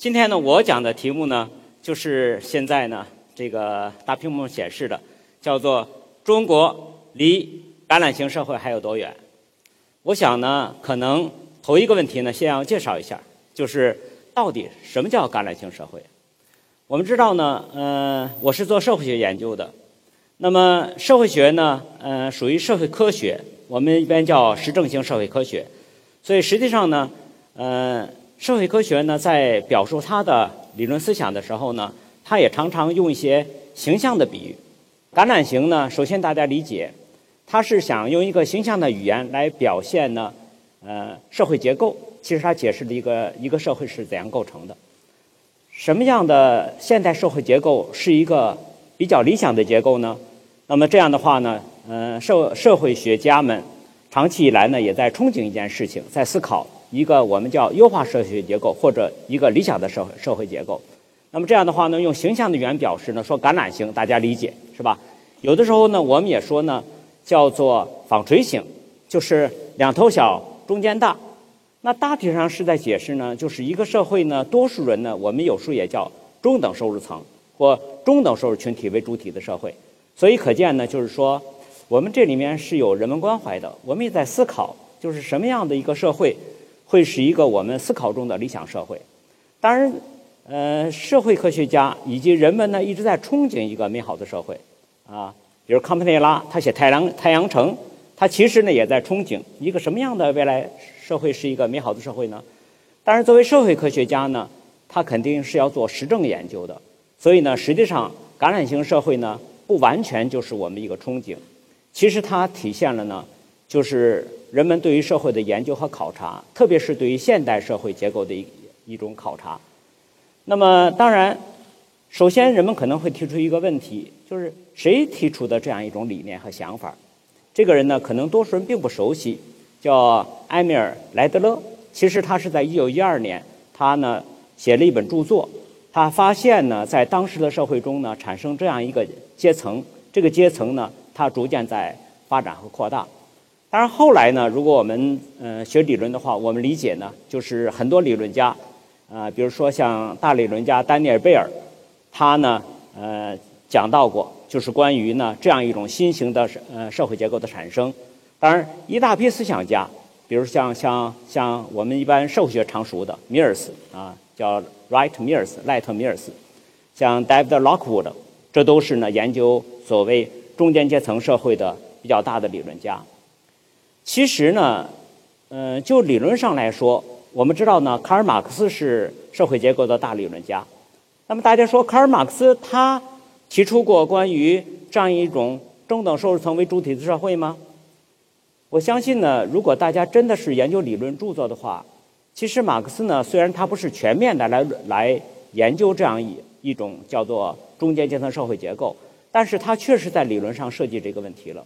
今天呢，我讲的题目呢，就是现在呢这个大屏幕上显示的，叫做“中国离橄榄型社会还有多远”。我想呢，可能头一个问题呢，先要介绍一下，就是到底什么叫橄榄型社会？我们知道呢，呃，我是做社会学研究的，那么社会学呢，呃，属于社会科学，我们一般叫实证型社会科学，所以实际上呢，呃。社会科学呢，在表述它的理论思想的时候呢，它也常常用一些形象的比喻。橄榄型呢，首先大家理解，它是想用一个形象的语言来表现呢，呃，社会结构。其实它解释了一个一个社会是怎样构成的。什么样的现代社会结构是一个比较理想的结构呢？那么这样的话呢，呃，社社会学家们长期以来呢，也在憧憬一件事情，在思考。一个我们叫优化社会结构，或者一个理想的社会社会结构。那么这样的话呢，用形象的语言表示呢，说橄榄型，大家理解是吧？有的时候呢，我们也说呢，叫做纺锤型，就是两头小，中间大。那大体上是在解释呢，就是一个社会呢，多数人呢，我们有时候也叫中等收入层或中等收入群体为主体的社会。所以可见呢，就是说我们这里面是有人文关怀的，我们也在思考，就是什么样的一个社会。会是一个我们思考中的理想社会。当然，呃，社会科学家以及人们呢一直在憧憬一个美好的社会，啊，比如康佩内拉，他写《太阳太阳城》，他其实呢也在憧憬一个什么样的未来社会是一个美好的社会呢？当然，作为社会科学家呢，他肯定是要做实证研究的。所以呢，实际上感染型社会呢不完全就是我们一个憧憬，其实它体现了呢就是。人们对于社会的研究和考察，特别是对于现代社会结构的一一种考察。那么，当然，首先人们可能会提出一个问题，就是谁提出的这样一种理念和想法？这个人呢，可能多数人并不熟悉，叫埃米尔·莱德勒。其实他是在一九一二年，他呢写了一本著作，他发现呢，在当时的社会中呢，产生这样一个阶层，这个阶层呢，它逐渐在发展和扩大。当然，后来呢，如果我们呃学理论的话，我们理解呢，就是很多理论家，啊，比如说像大理论家丹尼尔·贝尔，他呢呃讲到过，就是关于呢这样一种新型的呃社会结构的产生。当然，一大批思想家，比如像像像我们一般社会学常熟的米尔斯啊，叫 Wright m i r s 赖特米尔斯，像 David Lockwood，这都是呢研究所谓中间阶层社会的比较大的理论家。其实呢，嗯，就理论上来说，我们知道呢，卡尔马克思是社会结构的大理论家。那么大家说，卡尔马克思他提出过关于这样一种中等收入层为主体的社会吗？我相信呢，如果大家真的是研究理论著作的话，其实马克思呢，虽然他不是全面的来来研究这样一一种叫做中间阶层社会结构，但是他确实在理论上设计这个问题了。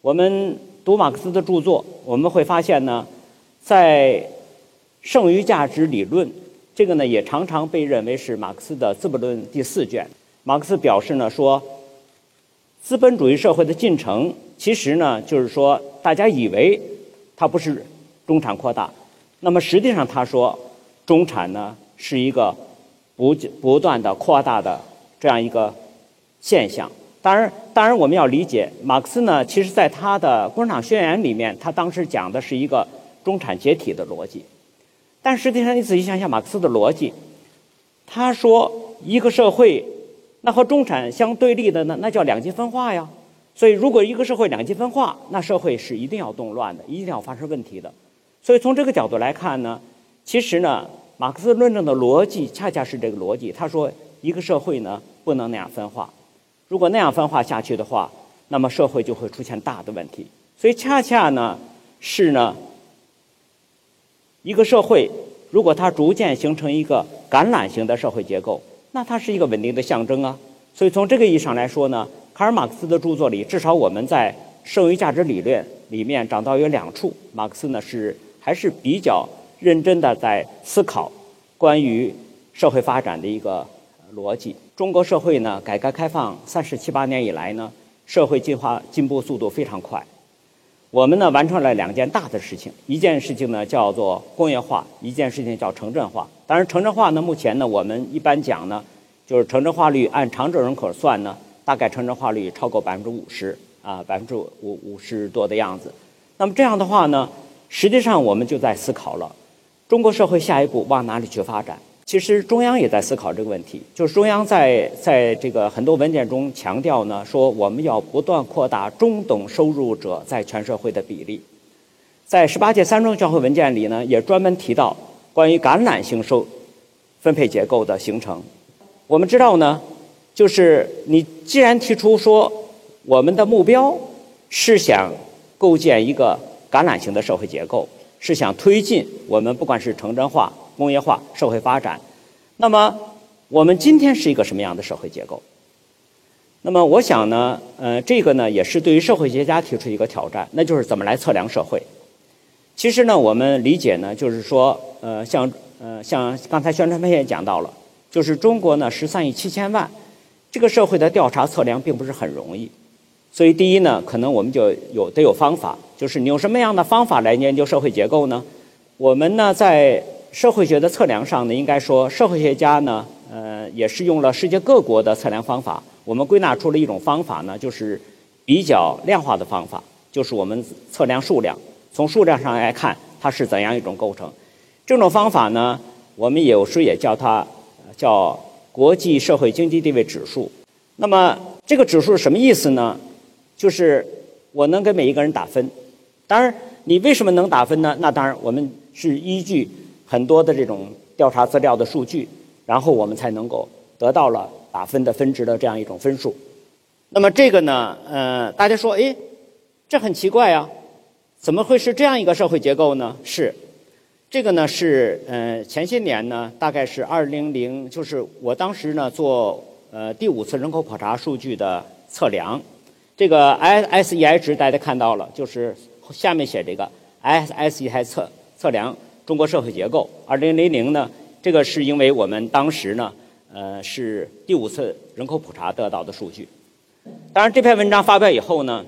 我们读马克思的著作，我们会发现呢，在剩余价值理论这个呢，也常常被认为是马克思的《资本论》第四卷。马克思表示呢，说资本主义社会的进程，其实呢，就是说大家以为它不是中产扩大，那么实际上他说，中产呢是一个不不断的扩大的这样一个现象。当然，当然，我们要理解马克思呢。其实，在他的《共产党宣言》里面，他当时讲的是一个中产解体的逻辑。但实际上，你仔细想想马克思的逻辑，他说一个社会，那和中产相对立的呢，那叫两极分化呀。所以，如果一个社会两极分化，那社会是一定要动乱的，一定要发生问题的。所以，从这个角度来看呢，其实呢，马克思论证的逻辑恰恰是这个逻辑。他说，一个社会呢，不能那样分化。如果那样分化下去的话，那么社会就会出现大的问题。所以恰恰呢，是呢，一个社会如果它逐渐形成一个橄榄型的社会结构，那它是一个稳定的象征啊。所以从这个意义上来说呢，卡尔马克思的著作里，至少我们在剩余价值理论里面找到有两处，马克思呢是还是比较认真的在思考关于社会发展的一个逻辑。中国社会呢，改革开放三十七八年以来呢，社会进化进步速度非常快。我们呢完成了两件大的事情，一件事情呢叫做工业化，一件事情叫城镇化。当然，城镇化呢，目前呢我们一般讲呢，就是城镇化率按常住人口算呢，大概城镇化率超过百分之五十啊，百分之五五十多的样子。那么这样的话呢，实际上我们就在思考了，中国社会下一步往哪里去发展？其实中央也在思考这个问题，就是中央在在这个很多文件中强调呢，说我们要不断扩大中等收入者在全社会的比例。在十八届三中全会文件里呢，也专门提到关于橄榄型收分配结构的形成。我们知道呢，就是你既然提出说我们的目标是想构建一个橄榄型的社会结构，是想推进我们不管是城镇化。工业化社会发展，那么我们今天是一个什么样的社会结构？那么我想呢，呃，这个呢也是对于社会学家提出一个挑战，那就是怎么来测量社会。其实呢，我们理解呢，就是说，呃，像呃像刚才宣传片也讲到了，就是中国呢十三亿七千万，这个社会的调查测量并不是很容易，所以第一呢，可能我们就有得有方法，就是你用什么样的方法来研究社会结构呢？我们呢在社会学的测量上呢，应该说社会学家呢，呃，也是用了世界各国的测量方法。我们归纳出了一种方法呢，就是比较量化的方法，就是我们测量数量，从数量上来看它是怎样一种构成。这种方法呢，我们有时也叫它叫国际社会经济地位指数。那么这个指数什么意思呢？就是我能给每一个人打分。当然，你为什么能打分呢？那当然我们是依据。很多的这种调查资料的数据，然后我们才能够得到了打分的分值的这样一种分数。那么这个呢，呃，大家说，哎，这很奇怪啊，怎么会是这样一个社会结构呢？是，这个呢是，呃，前些年呢，大概是二零零，就是我当时呢做呃第五次人口普查数据的测量，这个 SSEI 值大家看到了，就是下面写这个 SSEI 测测量。中国社会结构，二零零零呢？这个是因为我们当时呢，呃，是第五次人口普查得到的数据。当然，这篇文章发表以后呢，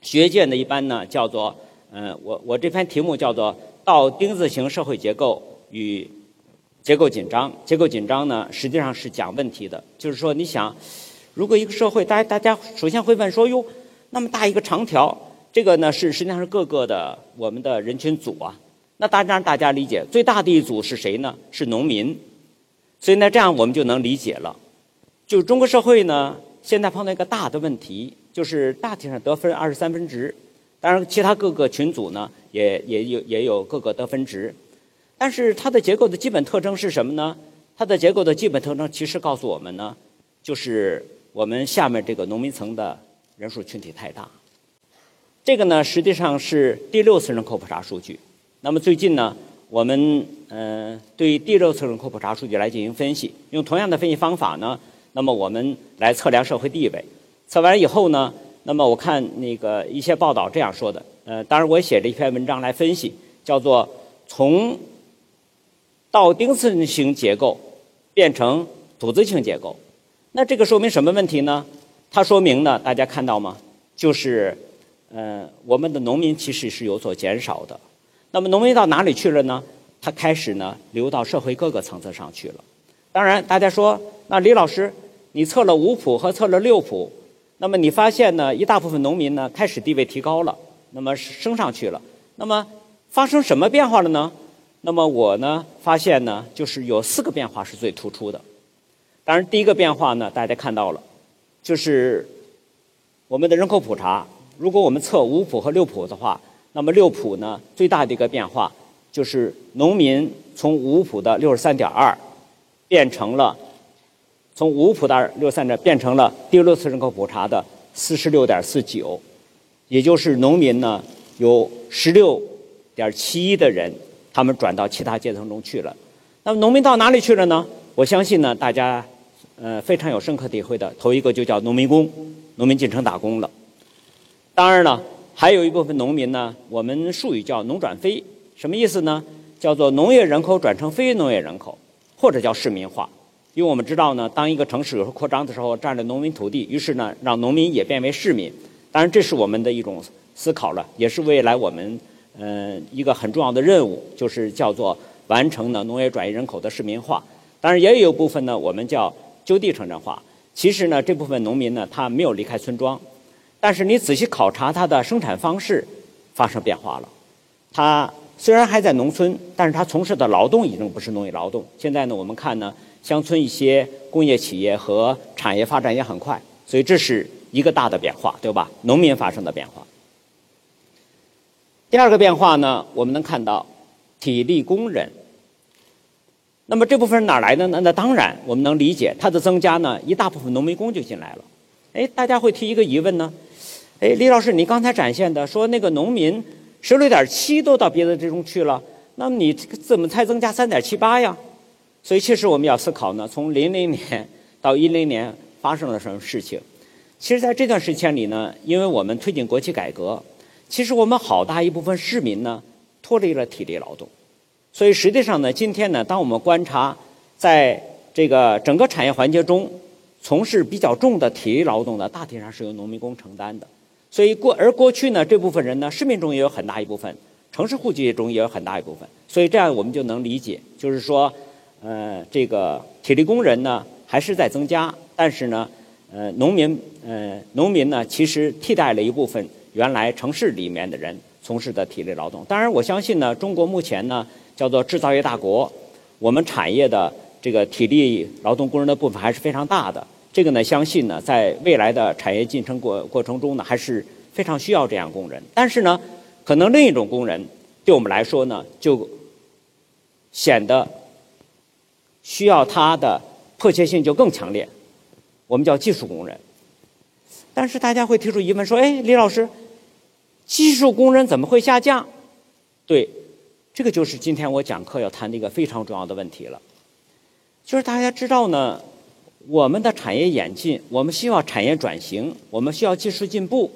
学界呢一般呢叫做，嗯，我我这篇题目叫做“倒丁字形社会结构与结构紧张”。结构紧张呢，实际上是讲问题的，就是说，你想，如果一个社会，大家大家首先会问说，哟，那么大一个长条，这个呢是实际上是各个的我们的人群组啊。那当然，大家理解最大的一组是谁呢？是农民。所以呢，这样我们就能理解了。就中国社会呢，现在碰到一个大的问题，就是大体上得分二十三分值。当然，其他各个群组呢，也也有也有各个得分值。但是它的结构的基本特征是什么呢？它的结构的基本特征其实告诉我们呢，就是我们下面这个农民层的人数群体太大。这个呢，实际上是第六次人口普查数据。那么最近呢，我们呃对第六次人口普查数据来进行分析，用同样的分析方法呢，那么我们来测量社会地位。测完以后呢，那么我看那个一些报道这样说的，呃，当然我写了一篇文章来分析，叫做从倒丁字形结构变成土字形结构。那这个说明什么问题呢？它说明呢，大家看到吗？就是呃，我们的农民其实是有所减少的。那么农民到哪里去了呢？他开始呢流到社会各个层次上去了。当然，大家说，那李老师，你测了五普和测了六普，那么你发现呢，一大部分农民呢开始地位提高了，那么升上去了。那么发生什么变化了呢？那么我呢发现呢，就是有四个变化是最突出的。当然，第一个变化呢，大家看到了，就是我们的人口普查，如果我们测五普和六普的话。那么六普呢，最大的一个变化就是农民从五普的六十三点二，变成了从五普的六三点变成了第六次人口普查的四十六点四九，也就是农民呢有十六点七一的人，他们转到其他阶层中去了。那么农民到哪里去了呢？我相信呢，大家呃非常有深刻体会的，头一个就叫农民工，农民进城打工了。当然了。还有一部分农民呢，我们术语叫“农转非”，什么意思呢？叫做农业人口转成非农业人口，或者叫市民化。因为我们知道呢，当一个城市有时候扩张的时候，占了农民土地，于是呢，让农民也变为市民。当然，这是我们的一种思考了，也是未来我们嗯一个很重要的任务，就是叫做完成呢农业转移人口的市民化。当然，也有部分呢，我们叫就地城镇化。其实呢，这部分农民呢，他没有离开村庄，但是你仔细考察他的生产方式发生变化了。他虽然还在农村，但是他从事的劳动已经不是农业劳动。现在呢，我们看呢，乡村一些工业企业和产业发展也很快，所以这是一个大的变化，对吧？农民发生的变化。第二个变化呢，我们能看到体力工人。那么这部分人哪来的呢？那当然我们能理解，它的增加呢，一大部分农民工就进来了。哎，大家会提一个疑问呢？哎，李老师，你刚才展现的说那个农民十六点七都到别的地方去了，那么你怎么才增加三点七八呀？所以其实我们要思考呢，从零零年到一零年发生了什么事情？其实在这段时间里呢，因为我们推进国企改革，其实我们好大一部分市民呢脱离了体力劳动。所以实际上呢，今天呢，当我们观察，在这个整个产业环节中，从事比较重的体力劳动呢，大体上是由农民工承担的。所以过而过去呢，这部分人呢，市民中也有很大一部分，城市户籍中也有很大一部分。所以这样我们就能理解，就是说，呃，这个体力工人呢还是在增加，但是呢，呃，农民，呃，农民呢其实替代了一部分原来城市里面的人从事的体力劳动。当然，我相信呢，中国目前呢。叫做制造业大国，我们产业的这个体力劳动工人的部分还是非常大的。这个呢，相信呢，在未来的产业进程过过程中呢，还是非常需要这样工人。但是呢，可能另一种工人对我们来说呢，就显得需要他的迫切性就更强烈。我们叫技术工人。但是大家会提出疑问说：“哎，李老师，技术工人怎么会下降？”对。这个就是今天我讲课要谈的一个非常重要的问题了，就是大家知道呢，我们的产业演进，我们需要产业转型，我们需要技术进步，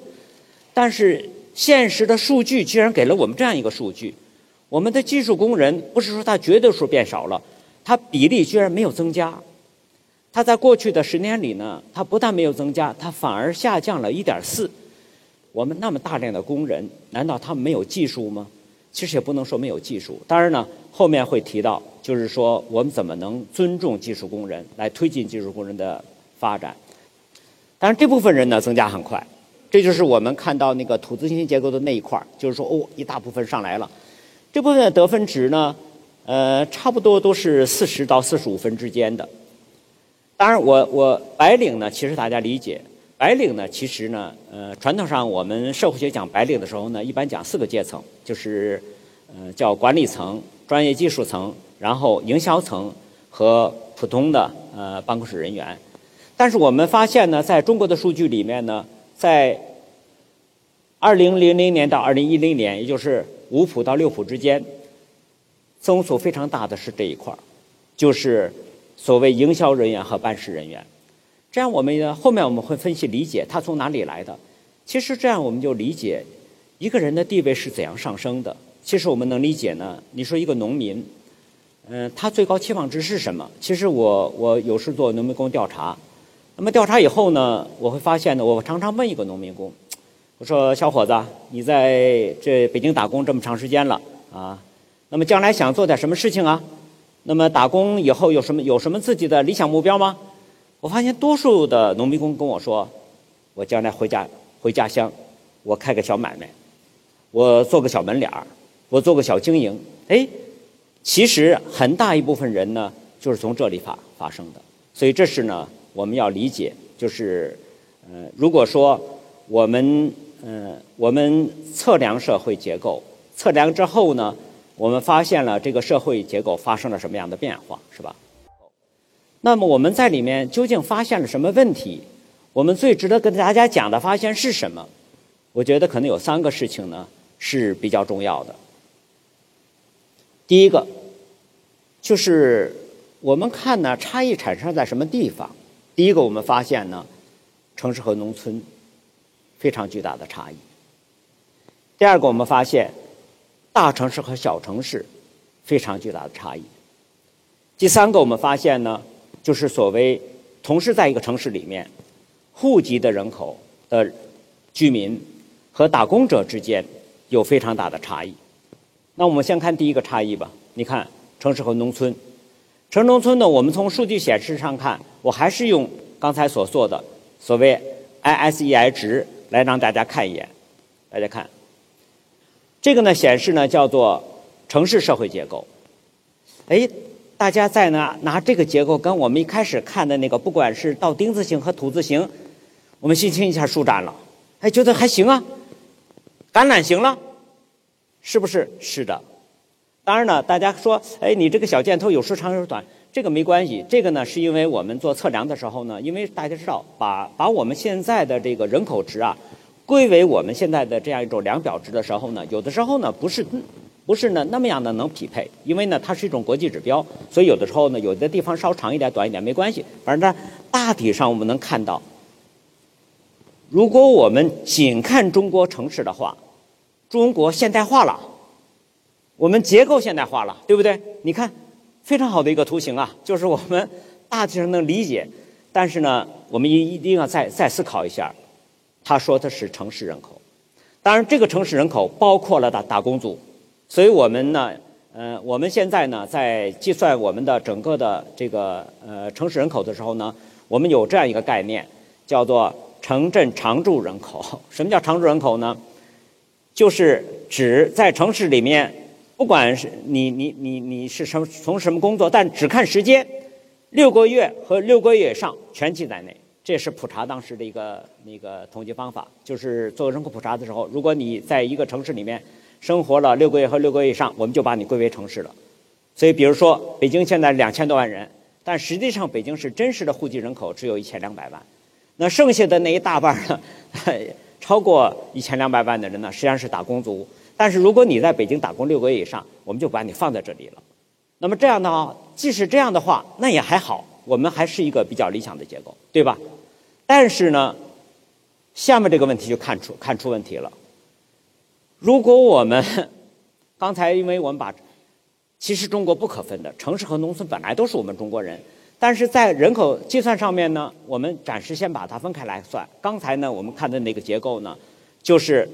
但是现实的数据居然给了我们这样一个数据：我们的技术工人不是说他绝对数变少了，他比例居然没有增加，他在过去的十年里呢，他不但没有增加，他反而下降了一点四。我们那么大量的工人，难道他们没有技术吗？其实也不能说没有技术，当然呢，后面会提到，就是说我们怎么能尊重技术工人，来推进技术工人的发展。当然，这部分人呢增加很快，这就是我们看到那个土字形结构的那一块就是说哦，一大部分上来了。这部分的得分值呢，呃，差不多都是四十到四十五分之间的。当然，我我白领呢，其实大家理解。白领呢，其实呢，呃，传统上我们社会学讲白领的时候呢，一般讲四个阶层，就是，呃，叫管理层、专业技术层，然后营销层和普通的呃办公室人员。但是我们发现呢，在中国的数据里面呢，在二零零零年到二零一零年，也就是五普到六普之间，增速非常大的是这一块儿，就是所谓营销人员和办事人员。这样，我们呢后面我们会分析理解它从哪里来的。其实这样我们就理解一个人的地位是怎样上升的。其实我们能理解呢。你说一个农民，嗯，他最高期望值是什么？其实我我有时做农民工调查，那么调查以后呢，我会发现呢，我常常问一个农民工，我说小伙子，你在这北京打工这么长时间了啊，那么将来想做点什么事情啊？那么打工以后有什么有什么自己的理想目标吗？我发现多数的农民工跟我说：“我将来回家回家乡，我开个小买卖，我做个小门脸儿，我做个小经营。”哎，其实很大一部分人呢，就是从这里发发生的。所以这是呢，我们要理解，就是呃，如果说我们呃，我们测量社会结构，测量之后呢，我们发现了这个社会结构发生了什么样的变化，是吧？那么我们在里面究竟发现了什么问题？我们最值得跟大家讲的发现是什么？我觉得可能有三个事情呢是比较重要的。第一个就是我们看呢差异产生在什么地方？第一个我们发现呢城市和农村非常巨大的差异。第二个我们发现大城市和小城市非常巨大的差异。第三个我们发现呢。就是所谓同时在一个城市里面，户籍的人口的居民和打工者之间有非常大的差异。那我们先看第一个差异吧。你看城市和农村，城农村呢，我们从数据显示上看，我还是用刚才所做的所谓 ISEI 值来让大家看一眼。大家看，这个呢显示呢叫做城市社会结构。哎，大家在呢拿这个结构跟我们一开始看的那个，不管是倒丁字形和土字形，我们心情一下舒展了。哎，觉得还行啊，橄榄形了，是不是？是的。当然呢，大家说，哎，你这个小箭头有时长有时短，这个没关系。这个呢，是因为我们做测量的时候呢，因为大家知道，把把我们现在的这个人口值啊，归为我们现在的这样一种量表值的时候呢，有的时候呢不是。不是呢，那么样的能匹配，因为呢，它是一种国际指标，所以有的时候呢，有的地方稍长一点、短一点没关系。反正大体上我们能看到，如果我们仅看中国城市的话，中国现代化了，我们结构现代化了，对不对？你看，非常好的一个图形啊，就是我们大体上能理解，但是呢，我们一一定要再再思考一下，他说的是城市人口，当然这个城市人口包括了打打工族。所以我们呢，呃，我们现在呢，在计算我们的整个的这个呃城市人口的时候呢，我们有这样一个概念，叫做城镇常住人口。什么叫常住人口呢？就是指在城市里面，不管是你你你你是什从什么工作，但只看时间，六个月和六个月以上全记在内。这是普查当时的一个那个统计方法，就是做人口普查的时候，如果你在一个城市里面。生活了六个月和六个月以上，我们就把你归为城市了。所以，比如说北京现在两千多万人，但实际上北京市真实的户籍人口只有一千两百万。那剩下的那一大半呢，超过一千两百万的人呢，实际上是打工族。但是如果你在北京打工六个月以上，我们就把你放在这里了。那么这样的话，即使这样的话，那也还好，我们还是一个比较理想的结构，对吧？但是呢，下面这个问题就看出看出问题了。如果我们 刚才，因为我们把其实中国不可分的城市和农村本来都是我们中国人，但是在人口计算上面呢，我们暂时先把它分开来算。刚才呢，我们看的那个结构呢，就是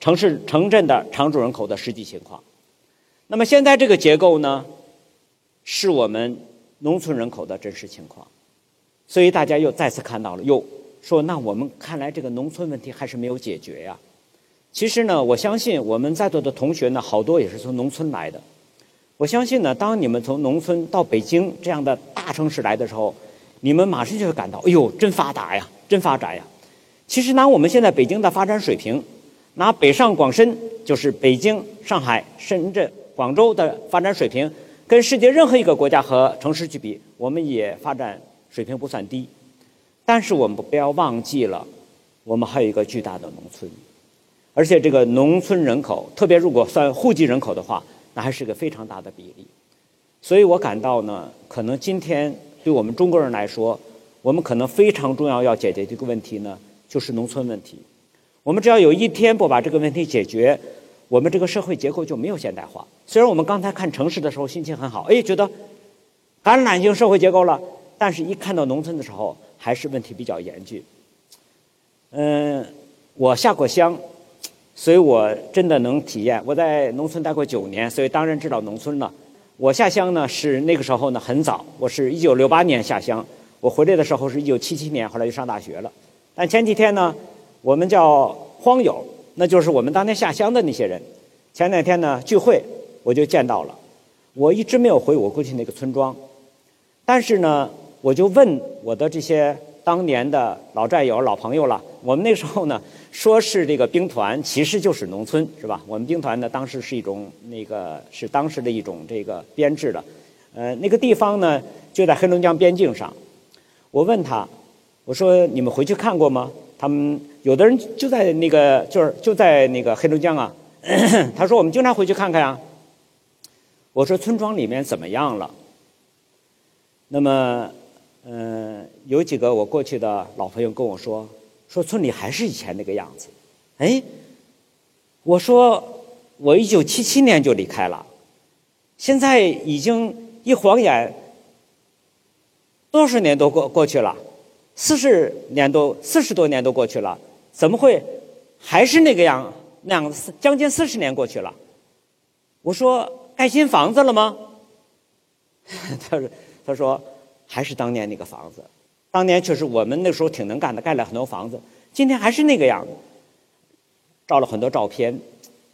城市城镇的常住人口的实际情况。那么现在这个结构呢，是我们农村人口的真实情况。所以大家又再次看到了，又说那我们看来这个农村问题还是没有解决呀。其实呢，我相信我们在座的同学呢，好多也是从农村来的。我相信呢，当你们从农村到北京这样的大城市来的时候，你们马上就会感到，哎呦，真发达呀，真发展呀。其实拿我们现在北京的发展水平，拿北上广深，就是北京、上海、深圳、广州的发展水平，跟世界任何一个国家和城市去比，我们也发展水平不算低。但是我们不要忘记了，我们还有一个巨大的农村。而且这个农村人口，特别如果算户籍人口的话，那还是个非常大的比例。所以我感到呢，可能今天对我们中国人来说，我们可能非常重要要解决这个问题呢，就是农村问题。我们只要有一天不把这个问题解决，我们这个社会结构就没有现代化。虽然我们刚才看城市的时候心情很好，哎，觉得橄榄型社会结构了，但是一看到农村的时候，还是问题比较严峻。嗯，我下过乡。所以我真的能体验，我在农村待过九年，所以当然知道农村了。我下乡呢是那个时候呢很早，我是一九六八年下乡，我回来的时候是一九七七年，后来就上大学了。但前几天呢，我们叫荒友，那就是我们当年下乡的那些人。前两天呢聚会，我就见到了。我一直没有回我过去那个村庄，但是呢，我就问我的这些。当年的老战友、老朋友了。我们那时候呢，说是这个兵团，其实就是农村，是吧？我们兵团呢，当时是一种那个是当时的一种这个编制的，呃，那个地方呢就在黑龙江边境上。我问他，我说你们回去看过吗？他们有的人就在那个就是就在那个黑龙江啊。他说我们经常回去看看呀。我说村庄里面怎么样了？那么。嗯，有几个我过去的老朋友跟我说，说村里还是以前那个样子。哎，我说我一九七七年就离开了，现在已经一晃眼多少年都过过去了，四十年都四十多年都过去了，怎么会还是那个样那样子，将近四十年过去了。我说盖新房子了吗？他说他说还是当年那个房子，当年确实我们那时候挺能干的，盖了很多房子。今天还是那个样子，照了很多照片，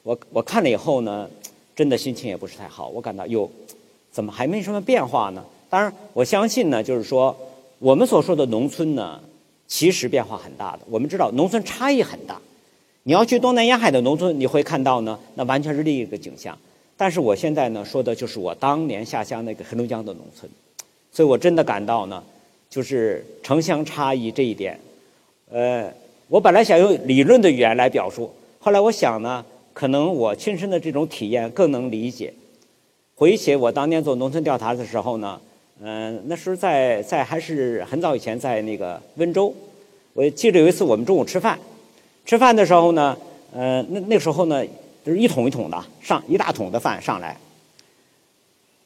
我我看了以后呢，真的心情也不是太好。我感到哟，怎么还没什么变化呢？当然，我相信呢，就是说我们所说的农村呢，其实变化很大的。我们知道农村差异很大，你要去东南沿海的农村，你会看到呢，那完全是另一个景象。但是我现在呢，说的就是我当年下乡那个黑龙江的农村，所以我真的感到呢，就是城乡差异这一点，呃。我本来想用理论的语言来表述，后来我想呢，可能我亲身的这种体验更能理解。回忆起我当年做农村调查的时候呢，嗯，那时候在在还是很早以前，在那个温州，我记得有一次我们中午吃饭，吃饭的时候呢，呃，那那时候呢，就是一桶一桶的上一大桶的饭上来，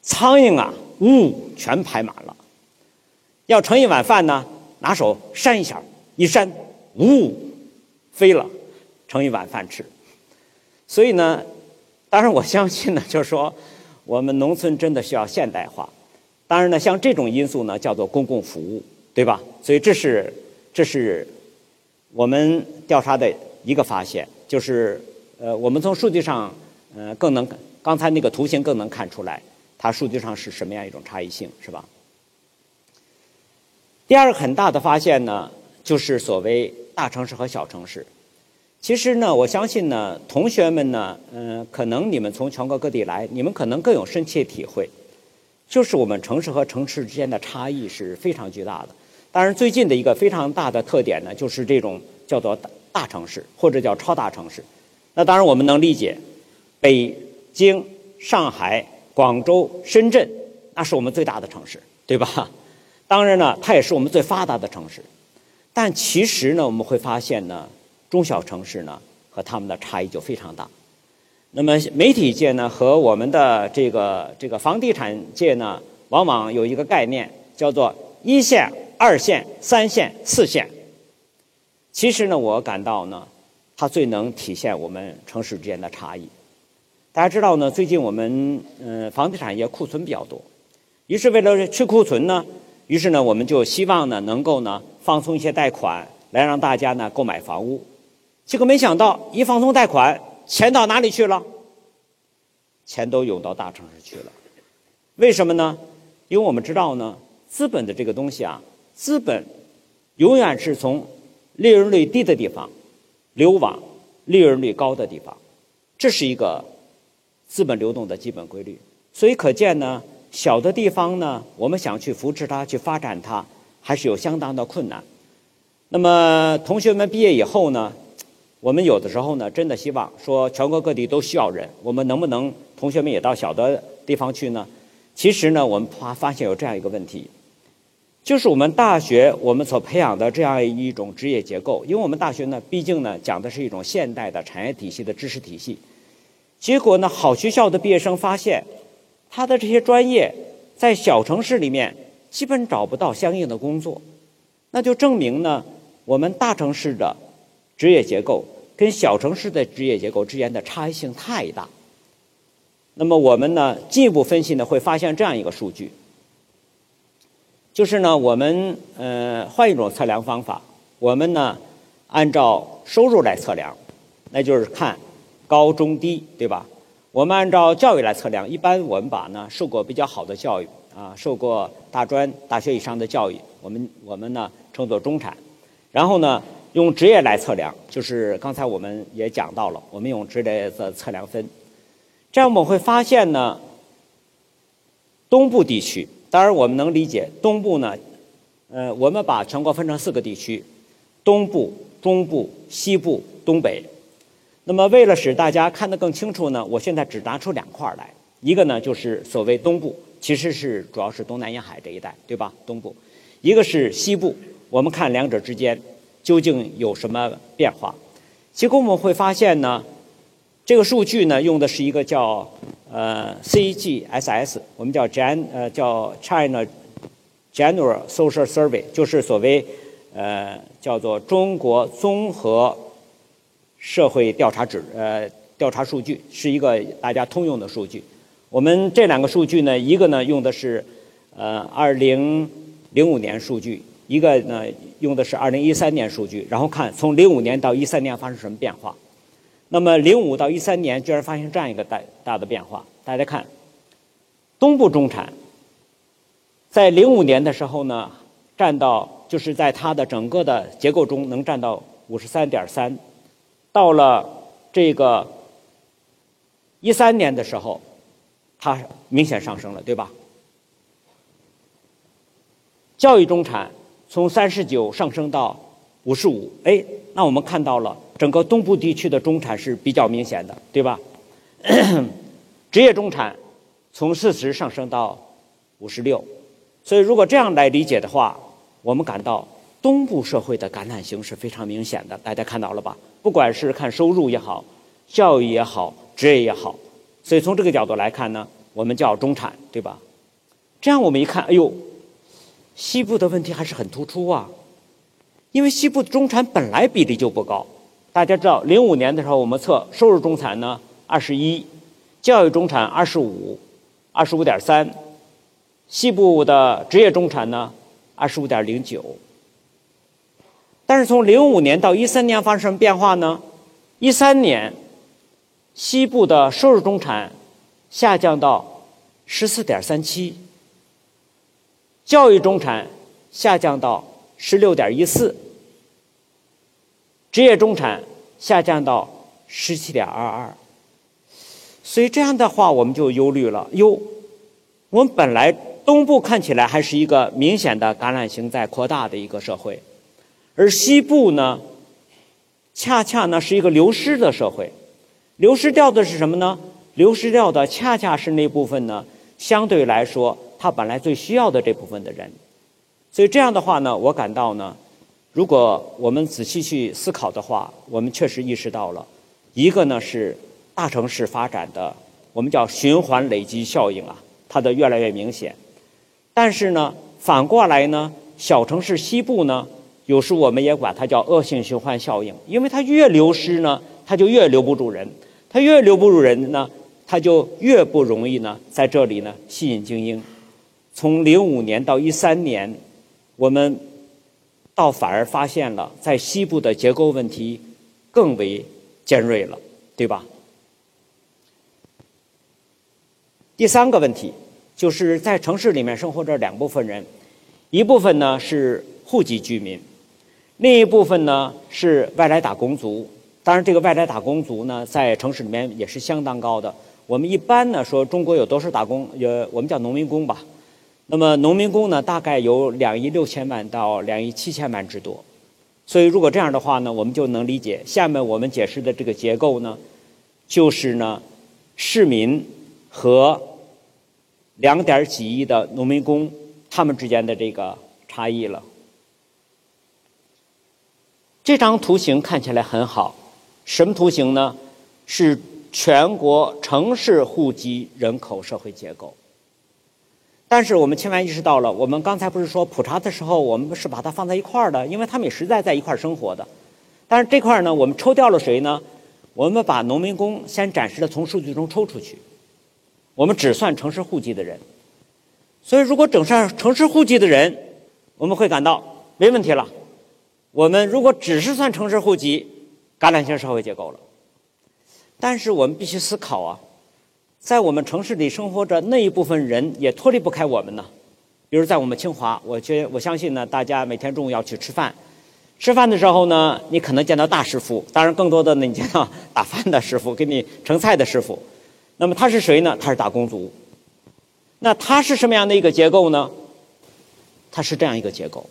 苍蝇啊，呜，全排满了。要盛一碗饭呢，拿手扇一下，一扇。呜，飞了，盛一碗饭吃。所以呢，当然我相信呢，就是说，我们农村真的需要现代化。当然呢，像这种因素呢，叫做公共服务，对吧？所以这是这是我们调查的一个发现，就是呃，我们从数据上呃更能刚才那个图形更能看出来，它数据上是什么样一种差异性，是吧？第二个很大的发现呢，就是所谓。大城市和小城市，其实呢，我相信呢，同学们呢，嗯，可能你们从全国各地来，你们可能更有深切体会，就是我们城市和城市之间的差异是非常巨大的。当然，最近的一个非常大的特点呢，就是这种叫做大大城市或者叫超大城市。那当然，我们能理解，北京、上海、广州、深圳，那是我们最大的城市，对吧？当然呢，它也是我们最发达的城市。但其实呢，我们会发现呢，中小城市呢和他们的差异就非常大。那么媒体界呢和我们的这个这个房地产界呢，往往有一个概念叫做一线、二线、三线、四线。其实呢，我感到呢，它最能体现我们城市之间的差异。大家知道呢，最近我们嗯房地产业库存比较多，于是为了去库存呢。于是呢，我们就希望呢，能够呢放松一些贷款，来让大家呢购买房屋。结果没想到，一放松贷款，钱到哪里去了？钱都涌到大城市去了。为什么呢？因为我们知道呢，资本的这个东西啊，资本永远是从利润率低的地方流往利润率高的地方，这是一个资本流动的基本规律。所以可见呢。小的地方呢，我们想去扶持它、去发展它，还是有相当的困难。那么，同学们毕业以后呢，我们有的时候呢，真的希望说全国各地都需要人，我们能不能同学们也到小的地方去呢？其实呢，我们发发现有这样一个问题，就是我们大学我们所培养的这样一种职业结构，因为我们大学呢，毕竟呢讲的是一种现代的产业体系的知识体系，结果呢，好学校的毕业生发现。他的这些专业在小城市里面基本找不到相应的工作，那就证明呢，我们大城市的职业结构跟小城市的职业结构之间的差异性太大。那么我们呢进一步分析呢，会发现这样一个数据，就是呢，我们呃换一种测量方法，我们呢按照收入来测量，那就是看高中低，对吧？我们按照教育来测量，一般我们把呢受过比较好的教育啊，受过大专、大学以上的教育，我们我们呢称作中产。然后呢，用职业来测量，就是刚才我们也讲到了，我们用职业的测量分。这样我们会发现呢，东部地区，当然我们能理解东部呢，呃，我们把全国分成四个地区：东部、中部、西部、东北。那么，为了使大家看得更清楚呢，我现在只拿出两块来。一个呢，就是所谓东部，其实是主要是东南沿海这一带，对吧？东部，一个是西部。我们看两者之间究竟有什么变化？结果我们会发现呢，这个数据呢，用的是一个叫呃 CGSS，我们叫 Gen 呃叫 China General Social Survey，就是所谓呃叫做中国综合。社会调查指呃调查数据，是一个大家通用的数据。我们这两个数据呢，一个呢用的是呃二零零五年数据，一个呢用的是二零一三年数据，然后看从零五年到一三年发生什么变化。那么零五到一三年居然发现这样一个大大的变化，大家看，东部中产在零五年的时候呢，占到就是在它的整个的结构中能占到五十三点三，到了这个一三年的时候，它明显上升了，对吧？教育中产从三十九上升到五十五，哎，那我们看到了。整个东部地区的中产是比较明显的，对吧？职业中产从四十上升到五十六，所以如果这样来理解的话，我们感到东部社会的橄榄型是非常明显的。大家看到了吧？不管是看收入也好，教育也好，职业也好，所以从这个角度来看呢，我们叫中产，对吧？这样我们一看，哎呦，西部的问题还是很突出啊，因为西部的中产本来比例就不高。大家知道，零五年的时候，我们测收入中产呢二十一，教育中产二十五，二十五点三，西部的职业中产呢二十五点零九。但是从零五年到一三年发生什么变化呢？一三年，西部的收入中产下降到十四点三七，教育中产下降到十六点一四。职业中产下降到十七点二二，所以这样的话我们就忧虑了。哟，我们本来东部看起来还是一个明显的橄榄型在扩大的一个社会，而西部呢，恰恰呢是一个流失的社会。流失掉的是什么呢？流失掉的恰恰是那部分呢，相对来说他本来最需要的这部分的人。所以这样的话呢，我感到呢。如果我们仔细去思考的话，我们确实意识到了，一个呢是大城市发展的，我们叫循环累积效应啊，它的越来越明显。但是呢，反过来呢，小城市西部呢，有时我们也管它叫恶性循环效应，因为它越流失呢，它就越留不住人，它越留不住人呢，它就越不容易呢在这里呢吸引精英。从零五年到一三年，我们。倒反而发现了，在西部的结构问题更为尖锐了，对吧？第三个问题就是在城市里面生活着两部分人，一部分呢是户籍居民，另一部分呢是外来打工族。当然，这个外来打工族呢，在城市里面也是相当高的。我们一般呢说中国有多少打工？有我们叫农民工吧。那么农民工呢，大概有两亿六千万到两亿七千万之多，所以如果这样的话呢，我们就能理解下面我们解释的这个结构呢，就是呢市民和两点几亿的农民工他们之间的这个差异了。这张图形看起来很好，什么图形呢？是全国城市户籍人口社会结构。但是我们千万意识到了，我们刚才不是说普查的时候，我们是把它放在一块儿的，因为他们也实在在一块儿生活的。但是这块儿呢，我们抽掉了谁呢？我们把农民工先暂时的从数据中抽出去，我们只算城市户籍的人。所以，如果整上城市户籍的人，我们会感到没问题了。我们如果只是算城市户籍，橄榄型社会结构了。但是我们必须思考啊。在我们城市里生活着那一部分人也脱离不开我们呢，比如在我们清华，我觉我相信呢，大家每天中午要去吃饭，吃饭的时候呢，你可能见到大师傅，当然更多的呢，你见到打饭的师傅，给你盛菜的师傅。那么他是谁呢？他是打工族。那他是什么样的一个结构呢？他是这样一个结构，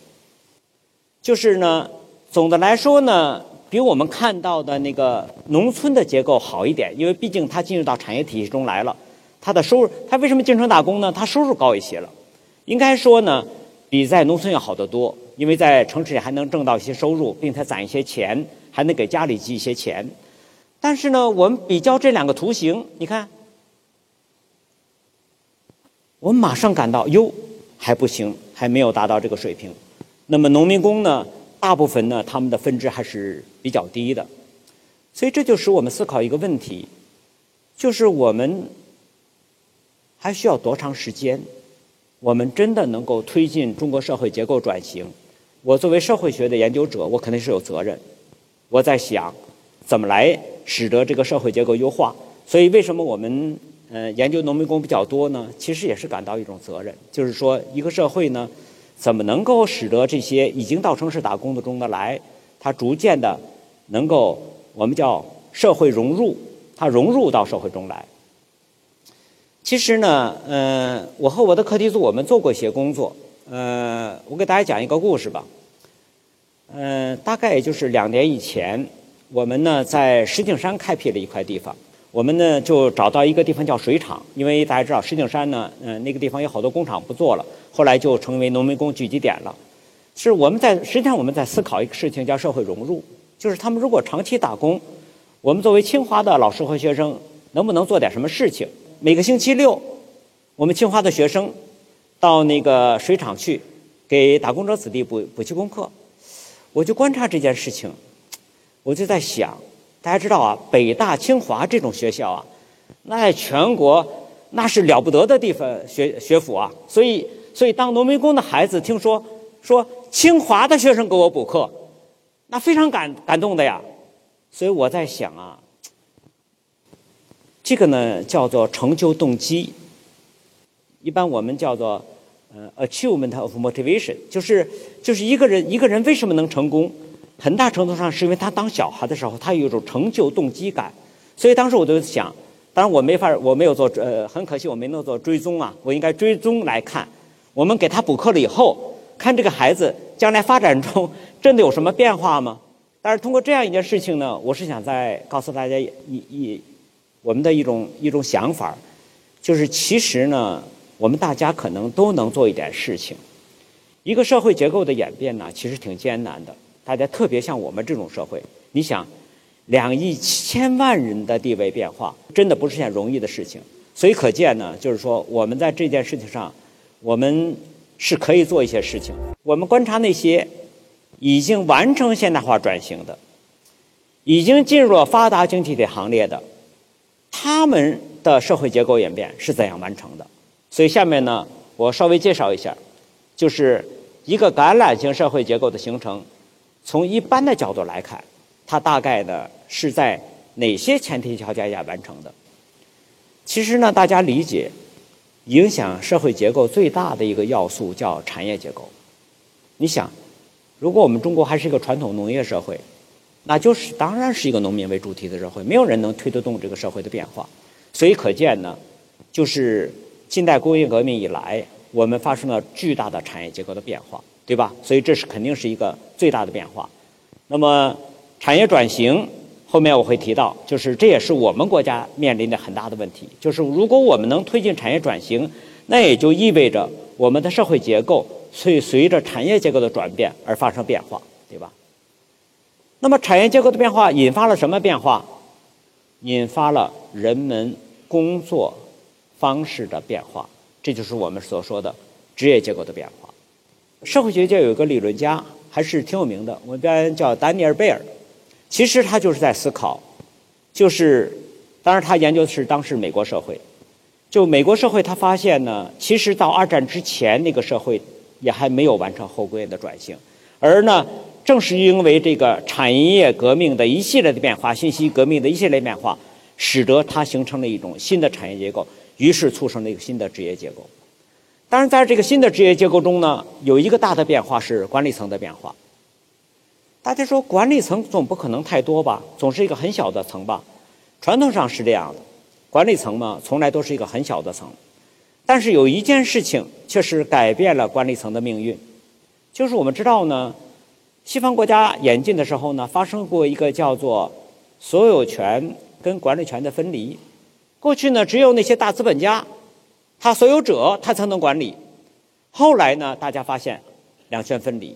就是呢，总的来说呢。比我们看到的那个农村的结构好一点，因为毕竟他进入到产业体系中来了，他的收入，他为什么进城打工呢？他收入高一些了，应该说呢，比在农村要好得多，因为在城市里还能挣到一些收入，并且攒一些钱，还能给家里寄一些钱。但是呢，我们比较这两个图形，你看，我们马上感到哟，还不行，还没有达到这个水平。那么农民工呢？大部分呢，他们的分支还是比较低的。所以这就使我们思考一个问题，就是我们还需要多长时间，我们真的能够推进中国社会结构转型？我作为社会学的研究者，我肯定是有责任。我在想，怎么来使得这个社会结构优化？所以，为什么我们呃研究农民工比较多呢？其实也是感到一种责任，就是说，一个社会呢，怎么能够使得这些已经到城市打工的中的来，他逐渐的能够我们叫社会融入，他融入到社会中来。其实呢，嗯，我和我的课题组我们做过一些工作。呃，我给大家讲一个故事吧。嗯，大概也就是两年以前，我们呢在石景山开辟了一块地方。我们呢就找到一个地方叫水厂，因为大家知道石景山呢，嗯，那个地方有好多工厂不做了，后来就成为农民工聚集点了。是我们在实际上我们在思考一个事情，叫社会融入，就是他们如果长期打工，我们作为清华的老师和学生，能不能做点什么事情？每个星期六，我们清华的学生。到那个水厂去，给打工者子弟补补习功课，我就观察这件事情，我就在想，大家知道啊，北大清华这种学校啊，那在全国那是了不得的地方学学府啊，所以所以当农民工的孩子听说说清华的学生给我补课，那非常感感动的呀，所以我在想啊，这个呢叫做成就动机，一般我们叫做。呃，achievement of motivation，就是就是一个人一个人为什么能成功，很大程度上是因为他当小孩的时候，他有一种成就动机感。所以当时我就想，当然我没法，我没有做，呃，很可惜我没能做追踪啊。我应该追踪来看，我们给他补课了以后，看这个孩子将来发展中真的有什么变化吗？但是通过这样一件事情呢，我是想再告诉大家一一我们的一种一种想法，就是其实呢。我们大家可能都能做一点事情。一个社会结构的演变呢，其实挺艰难的。大家特别像我们这种社会，你想，两亿七千万人的地位变化，真的不是件容易的事情。所以可见呢，就是说我们在这件事情上，我们是可以做一些事情。我们观察那些已经完成现代化转型的，已经进入了发达经济体行列的，他们的社会结构演变是怎样完成的？所以下面呢，我稍微介绍一下，就是一个橄榄型社会结构的形成，从一般的角度来看，它大概呢是在哪些前提条件下完成的？其实呢，大家理解，影响社会结构最大的一个要素叫产业结构。你想，如果我们中国还是一个传统农业社会，那就是当然是一个农民为主体的社会，没有人能推得动这个社会的变化。所以可见呢，就是。近代工业革命以来，我们发生了巨大的产业结构的变化，对吧？所以这是肯定是一个最大的变化。那么产业转型后面我会提到，就是这也是我们国家面临的很大的问题。就是如果我们能推进产业转型，那也就意味着我们的社会结构会随着产业结构的转变而发生变化，对吧？那么产业结构的变化引发了什么变化？引发了人们工作。方式的变化，这就是我们所说的职业结构的变化。社会学界有一个理论家，还是挺有名的，我们叫丹尼尔·贝尔。其实他就是在思考，就是当然他研究的是当时美国社会。就美国社会，他发现呢，其实到二战之前那个社会也还没有完成后工业的转型，而呢，正是因为这个产业革命的一系列的变化，信息革命的一系列变化，使得它形成了一种新的产业结构。于是促成了一个新的职业结构。当然，在这个新的职业结构中呢，有一个大的变化是管理层的变化。大家说，管理层总不可能太多吧？总是一个很小的层吧？传统上是这样的，管理层嘛，从来都是一个很小的层。但是有一件事情却是改变了管理层的命运，就是我们知道呢，西方国家演进的时候呢，发生过一个叫做所有权跟管理权的分离。过去呢，只有那些大资本家，他所有者他才能管理。后来呢，大家发现两权分离，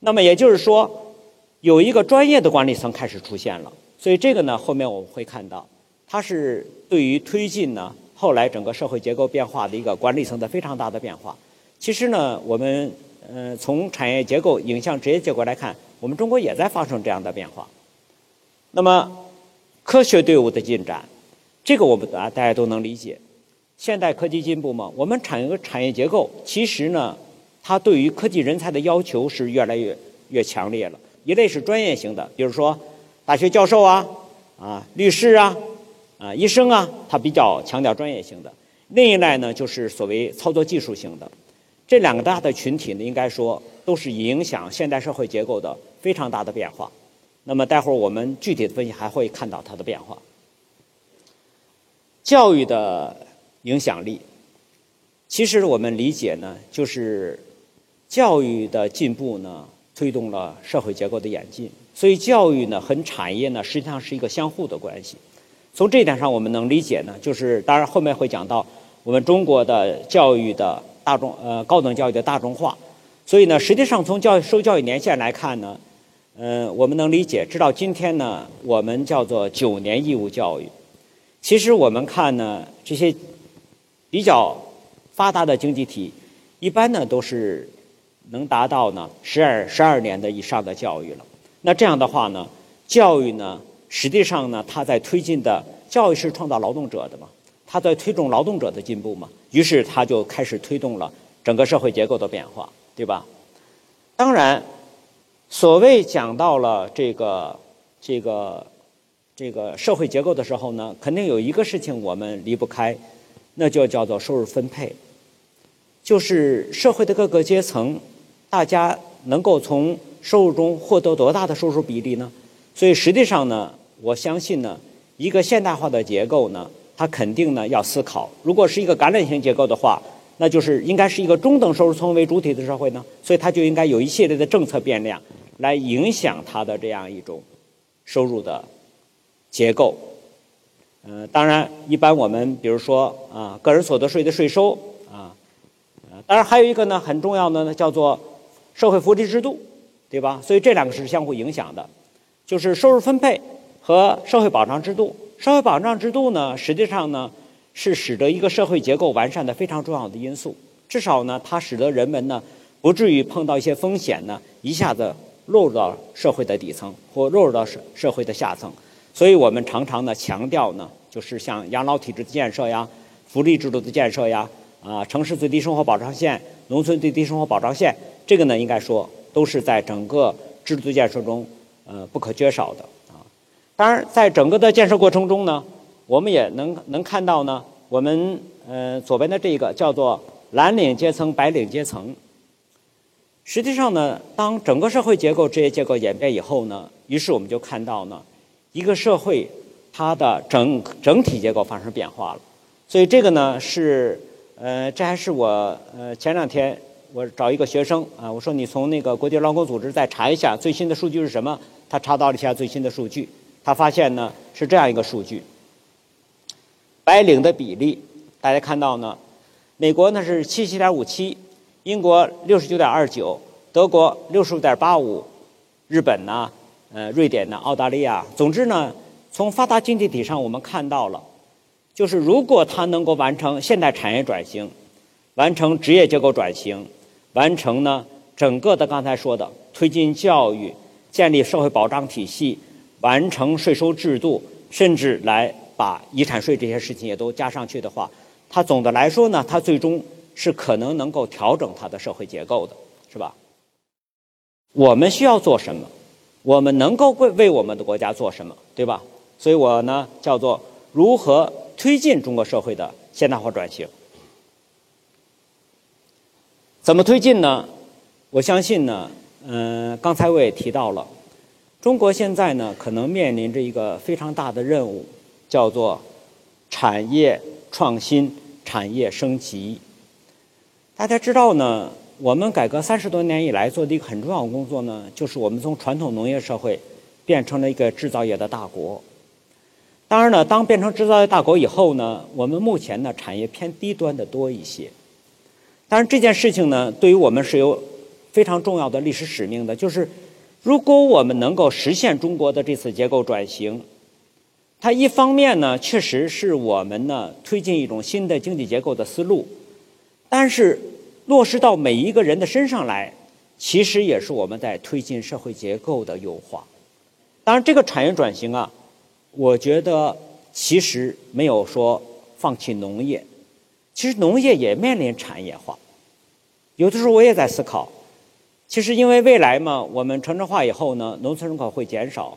那么也就是说，有一个专业的管理层开始出现了。所以这个呢，后面我们会看到，它是对于推进呢后来整个社会结构变化的一个管理层的非常大的变化。其实呢，我们呃从产业结构影响职业结构来看，我们中国也在发生这样的变化。那么科学队伍的进展，这个我们啊大家都能理解。现代科技进步嘛，我们产业产业结构其实呢，它对于科技人才的要求是越来越越强烈了。一类是专业型的，比如说大学教授啊，啊律师啊，啊医生啊，他比较强调专业性的。另一类呢，就是所谓操作技术型的。这两个大的群体呢，应该说都是影响现代社会结构的非常大的变化。那么待会儿我们具体的分析还会看到它的变化。教育的。影响力，其实我们理解呢，就是教育的进步呢，推动了社会结构的演进。所以教育呢和产业呢，实际上是一个相互的关系。从这一点上，我们能理解呢，就是当然后面会讲到我们中国的教育的大众呃高等教育的大众化。所以呢，实际上从教育受教育年限来看呢，嗯，我们能理解，直到今天呢，我们叫做九年义务教育。其实我们看呢，这些。比较发达的经济体，一般呢都是能达到呢十二十二年的以上的教育了。那这样的话呢，教育呢实际上呢，它在推进的教育是创造劳动者的嘛，它在推动劳动者的进步嘛，于是它就开始推动了整个社会结构的变化，对吧？当然，所谓讲到了这个这个这个社会结构的时候呢，肯定有一个事情我们离不开。那就叫做收入分配，就是社会的各个阶层，大家能够从收入中获得多大的收入比例呢？所以实际上呢，我相信呢，一个现代化的结构呢，它肯定呢要思考，如果是一个橄榄型结构的话，那就是应该是一个中等收入层为主体的社会呢，所以它就应该有一系列的政策变量来影响它的这样一种收入的结构。呃，当然，一般我们比如说啊，个人所得税的税收啊，呃，当然还有一个呢，很重要的呢，叫做社会福利制度，对吧？所以这两个是相互影响的，就是收入分配和社会保障制度。社会保障制度呢，实际上呢，是使得一个社会结构完善的非常重要的因素。至少呢，它使得人们呢，不至于碰到一些风险呢，一下子落入到社会的底层或落入到社社会的下层。所以我们常常呢强调呢，就是像养老体制的建设呀、福利制度的建设呀、啊城市最低生活保障线、农村最低生活保障线，这个呢应该说都是在整个制度建设中呃不可缺少的啊。当然，在整个的建设过程中呢，我们也能能看到呢，我们呃左边的这个叫做蓝领阶层、白领阶层。实际上呢，当整个社会结构职业结构演变以后呢，于是我们就看到呢。一个社会，它的整整体结构发生变化了，所以这个呢是，呃，这还是我呃前两天我找一个学生啊，我说你从那个国际劳工组织再查一下最新的数据是什么？他查到了一下最新的数据，他发现呢是这样一个数据：白领的比例，大家看到呢，美国呢是七七点五七，英国六十九点二九，德国六十五点八五，日本呢？呃，瑞典呢，澳大利亚，总之呢，从发达经济体上我们看到了，就是如果它能够完成现代产业转型，完成职业结构转型，完成呢整个的刚才说的推进教育、建立社会保障体系、完成税收制度，甚至来把遗产税这些事情也都加上去的话，它总的来说呢，它最终是可能能够调整它的社会结构的，是吧？我们需要做什么？我们能够为为我们的国家做什么，对吧？所以我呢叫做如何推进中国社会的现代化转型？怎么推进呢？我相信呢，嗯，刚才我也提到了，中国现在呢可能面临着一个非常大的任务，叫做产业创新、产业升级。大家知道呢。我们改革三十多年以来做的一个很重要的工作呢，就是我们从传统农业社会变成了一个制造业的大国。当然呢，当变成制造业大国以后呢，我们目前呢产业偏低端的多一些。当然这件事情呢，对于我们是有非常重要的历史使命的，就是如果我们能够实现中国的这次结构转型，它一方面呢确实是我们呢推进一种新的经济结构的思路，但是。落实到每一个人的身上来，其实也是我们在推进社会结构的优化。当然，这个产业转型啊，我觉得其实没有说放弃农业，其实农业也面临产业化。有的时候我也在思考，其实因为未来嘛，我们城镇化以后呢，农村人口会减少，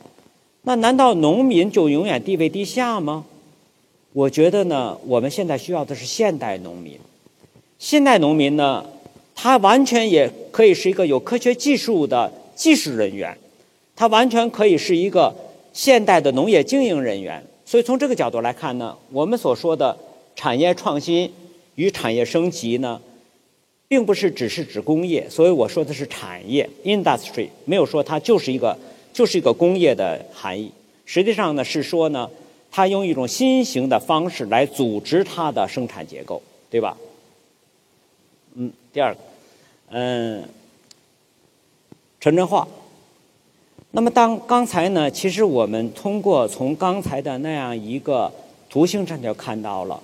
那难道农民就永远地位低下吗？我觉得呢，我们现在需要的是现代农民。现代农民呢，他完全也可以是一个有科学技术的技术人员，他完全可以是一个现代的农业经营人员。所以从这个角度来看呢，我们所说的产业创新与产业升级呢，并不是只是指工业。所以我说的是产业 （industry），没有说它就是一个就是一个工业的含义。实际上呢，是说呢。它用一种新型的方式来组织它的生产结构，对吧？第二个，嗯，城镇化。那么当刚才呢，其实我们通过从刚才的那样一个图形上就看到了，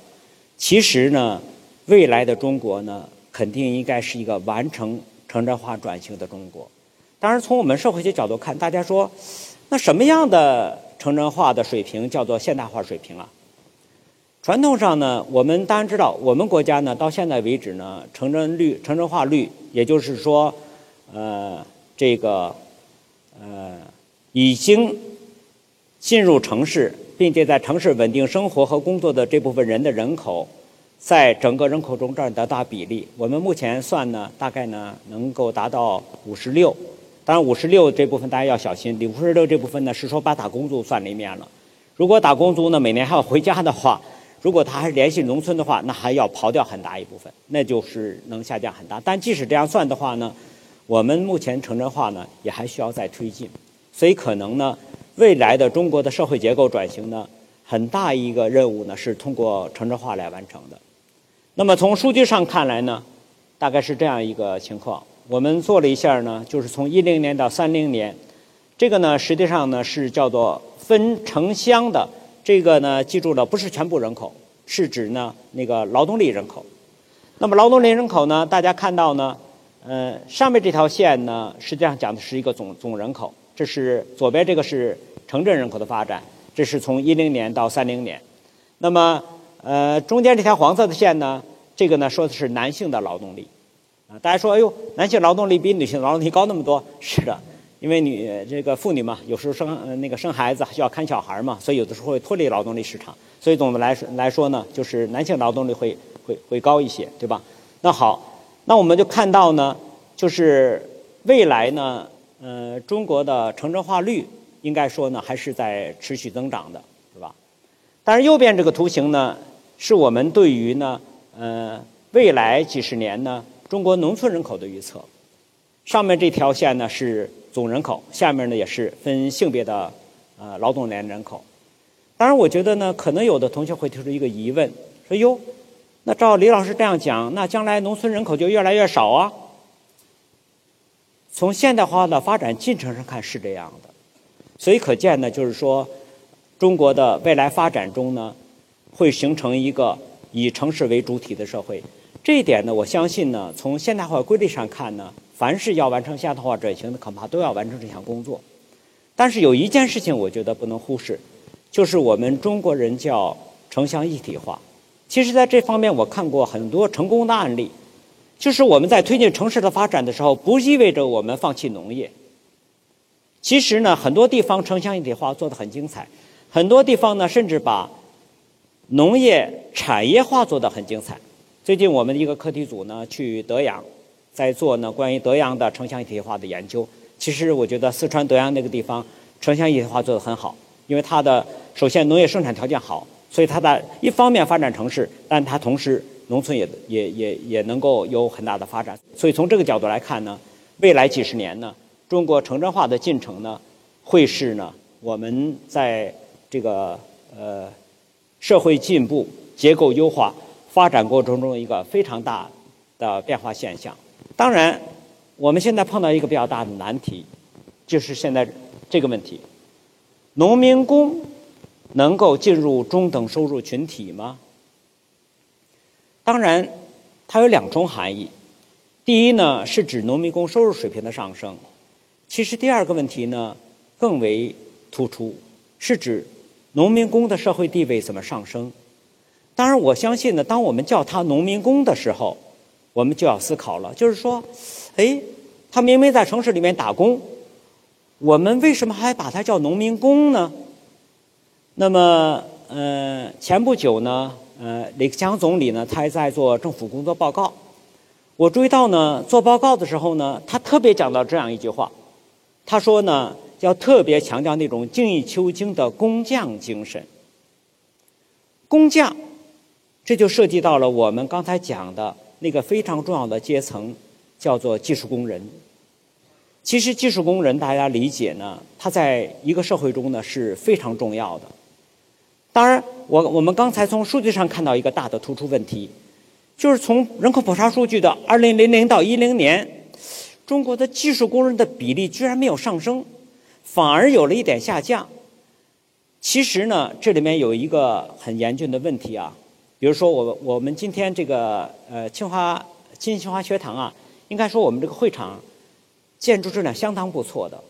其实呢，未来的中国呢，肯定应该是一个完成城镇化转型的中国。当然，从我们社会学角度看，大家说，那什么样的？城镇化的水平叫做现代化水平啊。传统上呢，我们当然知道，我们国家呢到现在为止呢，城镇率、城镇化率，也就是说，呃，这个呃，已经进入城市，并且在城市稳定生活和工作的这部分人的人口，在整个人口中占多大比例？我们目前算呢，大概呢能够达到五十六。当然，五十六这部分大家要小心。五十六这部分呢，是说把打工族算里面了。如果打工族呢每年还要回家的话，如果它还是联系农村的话，那还要刨掉很大一部分，那就是能下降很大。但即使这样算的话呢，我们目前城镇化呢也还需要再推进。所以可能呢，未来的中国的社会结构转型呢，很大一个任务呢是通过城镇化来完成的。那么从数据上看来呢，大概是这样一个情况。我们做了一下呢，就是从一零年到三零年，这个呢实际上呢是叫做分城乡的，这个呢记住了不是全部人口，是指呢那个劳动力人口。那么劳动力人口呢，大家看到呢，呃上面这条线呢实际上讲的是一个总总人口，这是左边这个是城镇人口的发展，这是从一零年到三零年。那么呃中间这条黄色的线呢，这个呢说的是男性的劳动力。啊，大家说，哎呦，男性劳动力比女性劳动力高那么多？是的，因为女这个妇女嘛，有时候生那个生孩子需要看小孩嘛，所以有的时候会脱离劳动力市场。所以总的来说来说呢，就是男性劳动力会会会高一些，对吧？那好，那我们就看到呢，就是未来呢，呃，中国的城镇化率应该说呢，还是在持续增长的，是吧？但是右边这个图形呢，是我们对于呢，呃，未来几十年呢。中国农村人口的预测，上面这条线呢是总人口，下面呢也是分性别的呃劳动年人口。当然，我觉得呢，可能有的同学会提出一个疑问，说哟，那照李老师这样讲，那将来农村人口就越来越少啊？从现代化的发展进程上看是这样的，所以可见呢，就是说，中国的未来发展中呢，会形成一个以城市为主体的社会。这一点呢，我相信呢，从现代化规律上看呢，凡是要完成现代化转型的，恐怕都要完成这项工作。但是有一件事情，我觉得不能忽视，就是我们中国人叫城乡一体化。其实，在这方面，我看过很多成功的案例，就是我们在推进城市的发展的时候，不意味着我们放弃农业。其实呢，很多地方城乡一体化做得很精彩，很多地方呢，甚至把农业产业化做得很精彩。最近我们的一个课题组呢去德阳，在做呢关于德阳的城乡一体化的研究。其实我觉得四川德阳那个地方城乡一体化做得很好，因为它的首先农业生产条件好，所以它在一方面发展城市，但它同时农村也也也也能够有很大的发展。所以从这个角度来看呢，未来几十年呢，中国城镇化的进程呢，会是呢我们在这个呃社会进步、结构优化。发展过程中一个非常大的变化现象。当然，我们现在碰到一个比较大的难题，就是现在这个问题：农民工能够进入中等收入群体吗？当然，它有两重含义。第一呢，是指农民工收入水平的上升。其实第二个问题呢，更为突出，是指农民工的社会地位怎么上升？当然，我相信呢，当我们叫他农民工的时候，我们就要思考了，就是说，哎，他明明在城市里面打工，我们为什么还把他叫农民工呢？那么，呃，前不久呢，呃，李克强总理呢，他还在做政府工作报告。我注意到呢，做报告的时候呢，他特别讲到这样一句话，他说呢，要特别强调那种精益求精的工匠精神。工匠，这就涉及到了我们刚才讲的那个非常重要的阶层，叫做技术工人。其实，技术工人大家理解呢，他在一个社会中呢是非常重要的。当然，我我们刚才从数据上看到一个大的突出问题。就是从人口普查数据的二零零零到一零年，中国的技术工人的比例居然没有上升，反而有了一点下降。其实呢，这里面有一个很严峻的问题啊，比如说我我们今天这个呃清华金清华学堂啊，应该说我们这个会场建筑质量相当不错的，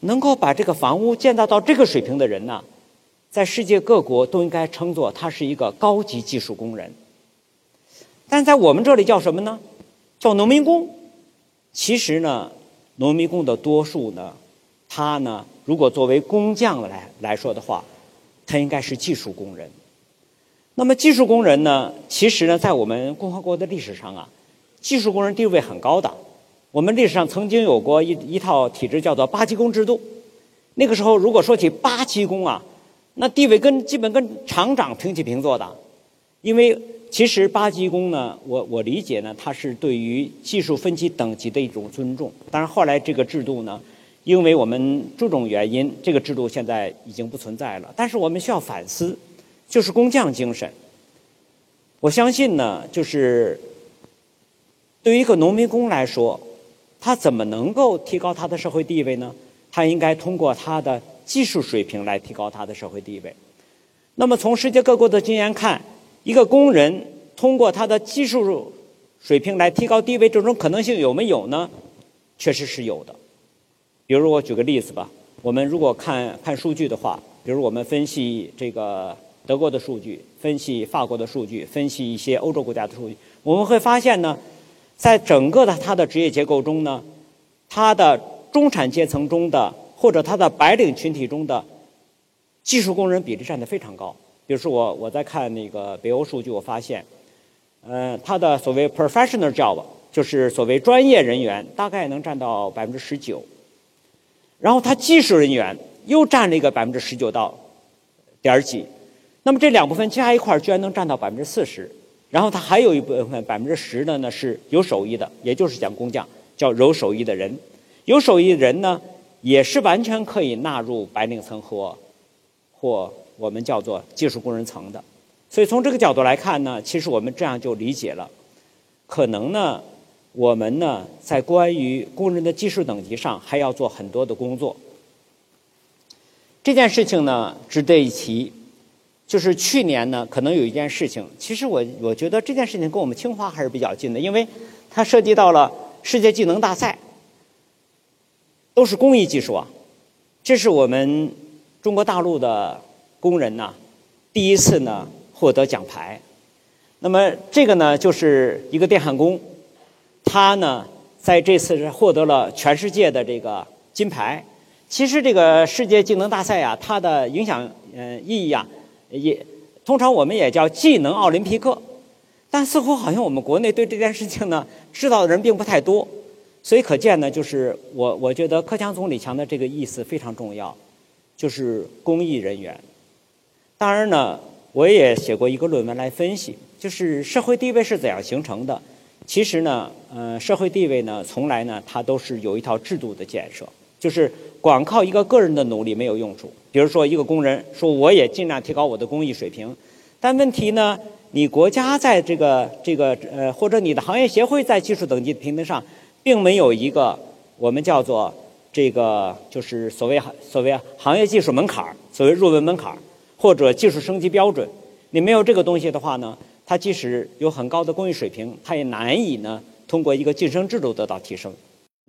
能够把这个房屋建造到这个水平的人呢，在世界各国都应该称作他是一个高级技术工人。但在我们这里叫什么呢？叫农民工。其实呢，农民工的多数呢，他呢，如果作为工匠来来说的话，他应该是技术工人。那么技术工人呢，其实呢，在我们共和国的历史上啊，技术工人地位很高的。我们历史上曾经有过一一套体制，叫做八级工制度。那个时候，如果说起八级工啊，那地位跟基本跟厂长平起平坐的，因为。其实八级工呢，我我理解呢，它是对于技术分级等级的一种尊重。但是后来这个制度呢，因为我们诸种原因，这个制度现在已经不存在了。但是我们需要反思，就是工匠精神。我相信呢，就是对于一个农民工来说，他怎么能够提高他的社会地位呢？他应该通过他的技术水平来提高他的社会地位。那么从世界各国的经验看。一个工人通过他的技术水平来提高地位，这种可能性有没有呢？确实是有的。比如我举个例子吧，我们如果看看数据的话，比如我们分析这个德国的数据，分析法国的数据，分析一些欧洲国家的数据，我们会发现呢，在整个的它的职业结构中呢，它的中产阶层中的或者它的白领群体中的技术工人比例占得非常高。比如说，我我在看那个北欧数据，我发现，呃，他的所谓 professional job 就是所谓专业人员，大概能占到百分之十九，然后他技术人员又占了一个百分之十九到点几，那么这两部分加一块居然能占到百分之四十，然后他还有一部分百分之十的呢是有手艺的，也就是讲工匠，叫有手艺的人，有手艺的人呢也是完全可以纳入白领层和或。我们叫做技术工人层的，所以从这个角度来看呢，其实我们这样就理解了，可能呢，我们呢在关于工人的技术等级上还要做很多的工作。这件事情呢值得一提，就是去年呢可能有一件事情，其实我我觉得这件事情跟我们清华还是比较近的，因为它涉及到了世界技能大赛，都是工艺技术啊，这是我们中国大陆的。工人呢，第一次呢获得奖牌，那么这个呢就是一个电焊工，他呢在这次是获得了全世界的这个金牌。其实这个世界技能大赛呀，它的影响嗯意义啊，也通常我们也叫技能奥林匹克，但似乎好像我们国内对这件事情呢知道的人并不太多，所以可见呢，就是我我觉得克强总理强的这个意思非常重要，就是公益人员。当然呢，我也写过一个论文来分析，就是社会地位是怎样形成的。其实呢，呃，社会地位呢，从来呢，它都是有一套制度的建设，就是光靠一个个人的努力没有用处。比如说，一个工人说我也尽量提高我的工艺水平，但问题呢，你国家在这个这个呃，或者你的行业协会在技术等级评定上，并没有一个我们叫做这个就是所谓所谓行业技术门槛所谓入门门槛或者技术升级标准，你没有这个东西的话呢，它即使有很高的工艺水平，它也难以呢通过一个晋升制度得到提升。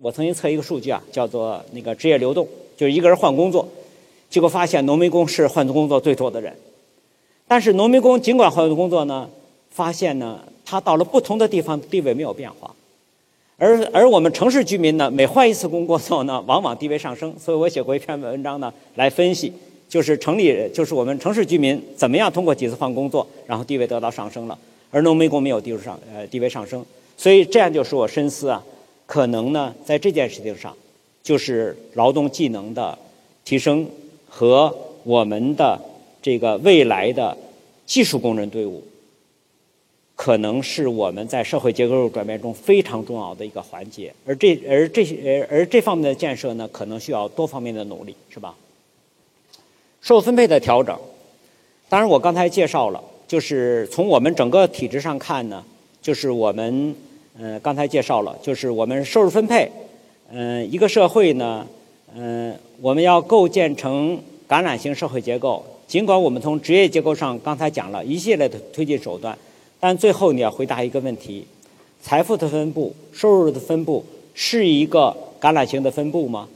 我曾经测一个数据啊，叫做那个职业流动，就是一个人换工作，结果发现农民工是换工作最多的人。但是农民工尽管换工作呢，发现呢，他到了不同的地方地位没有变化，而而我们城市居民呢，每换一次工作呢，往往地位上升。所以我写过一篇文章呢，来分析，就是城里就是我们城市居民怎么样通过几次换工作，然后地位得到上升了，而农民工没有地位上呃地位上升。所以这样就使我深思啊，可能呢，在这件事情上，就是劳动技能的提升和我们的这个未来的技术工人队伍，可能是我们在社会结构转变中非常重要的一个环节。而这而这些而这方面的建设呢，可能需要多方面的努力，是吧？受分配的调整，当然我刚才介绍了，就是从我们整个体制上看呢，就是我们。嗯，刚才介绍了，就是我们收入分配，嗯，一个社会呢，嗯，我们要构建成橄榄型社会结构。尽管我们从职业结构上刚才讲了一系列的推进手段，但最后你要回答一个问题：财富的分布、收入的分布是一个橄榄型的分布吗？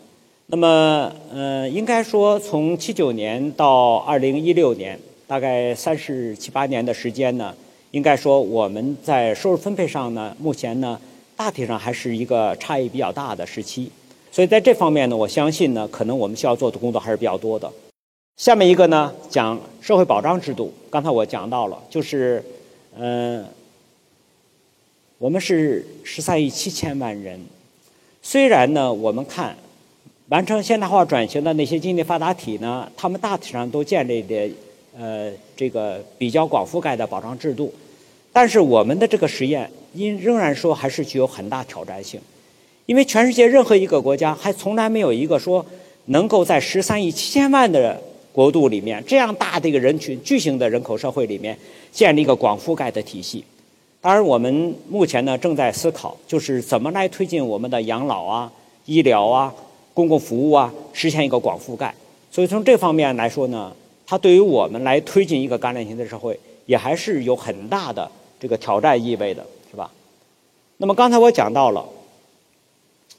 那么，嗯，应该说，从七九年到二零一六年，大概三十七八年的时间呢。应该说，我们在收入分配上呢，目前呢，大体上还是一个差异比较大的时期。所以在这方面呢，我相信呢，可能我们需要做的工作还是比较多的。下面一个呢，讲社会保障制度。刚才我讲到了，就是，嗯，我们是十三亿七千万人。虽然呢，我们看完成现代化转型的那些经济发达体呢，他们大体上都建立的。呃，这个比较广覆盖的保障制度，但是我们的这个实验，因仍然说还是具有很大挑战性，因为全世界任何一个国家还从来没有一个说能够在十三亿七千万的国度里面，这样大的一个人群、巨型的人口社会里面建立一个广覆盖的体系。当然，我们目前呢正在思考，就是怎么来推进我们的养老啊、医疗啊、公共服务啊，实现一个广覆盖。所以从这方面来说呢。它对于我们来推进一个橄榄型的社会，也还是有很大的这个挑战意味的，是吧？那么刚才我讲到了，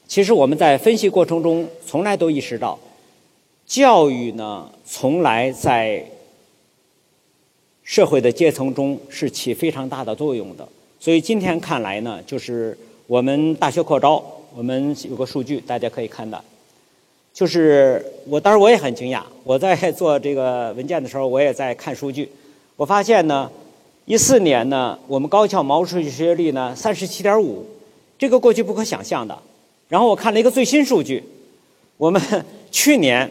其实我们在分析过程中从来都意识到，教育呢从来在社会的阶层中是起非常大的作用的。所以今天看来呢，就是我们大学扩招，我们有个数据，大家可以看到。就是我，当时我也很惊讶。我在做这个文件的时候，我也在看数据。我发现呢，一四年呢，我们高校毛入学率呢三十七点五，这个过去不可想象的。然后我看了一个最新数据，我们 去年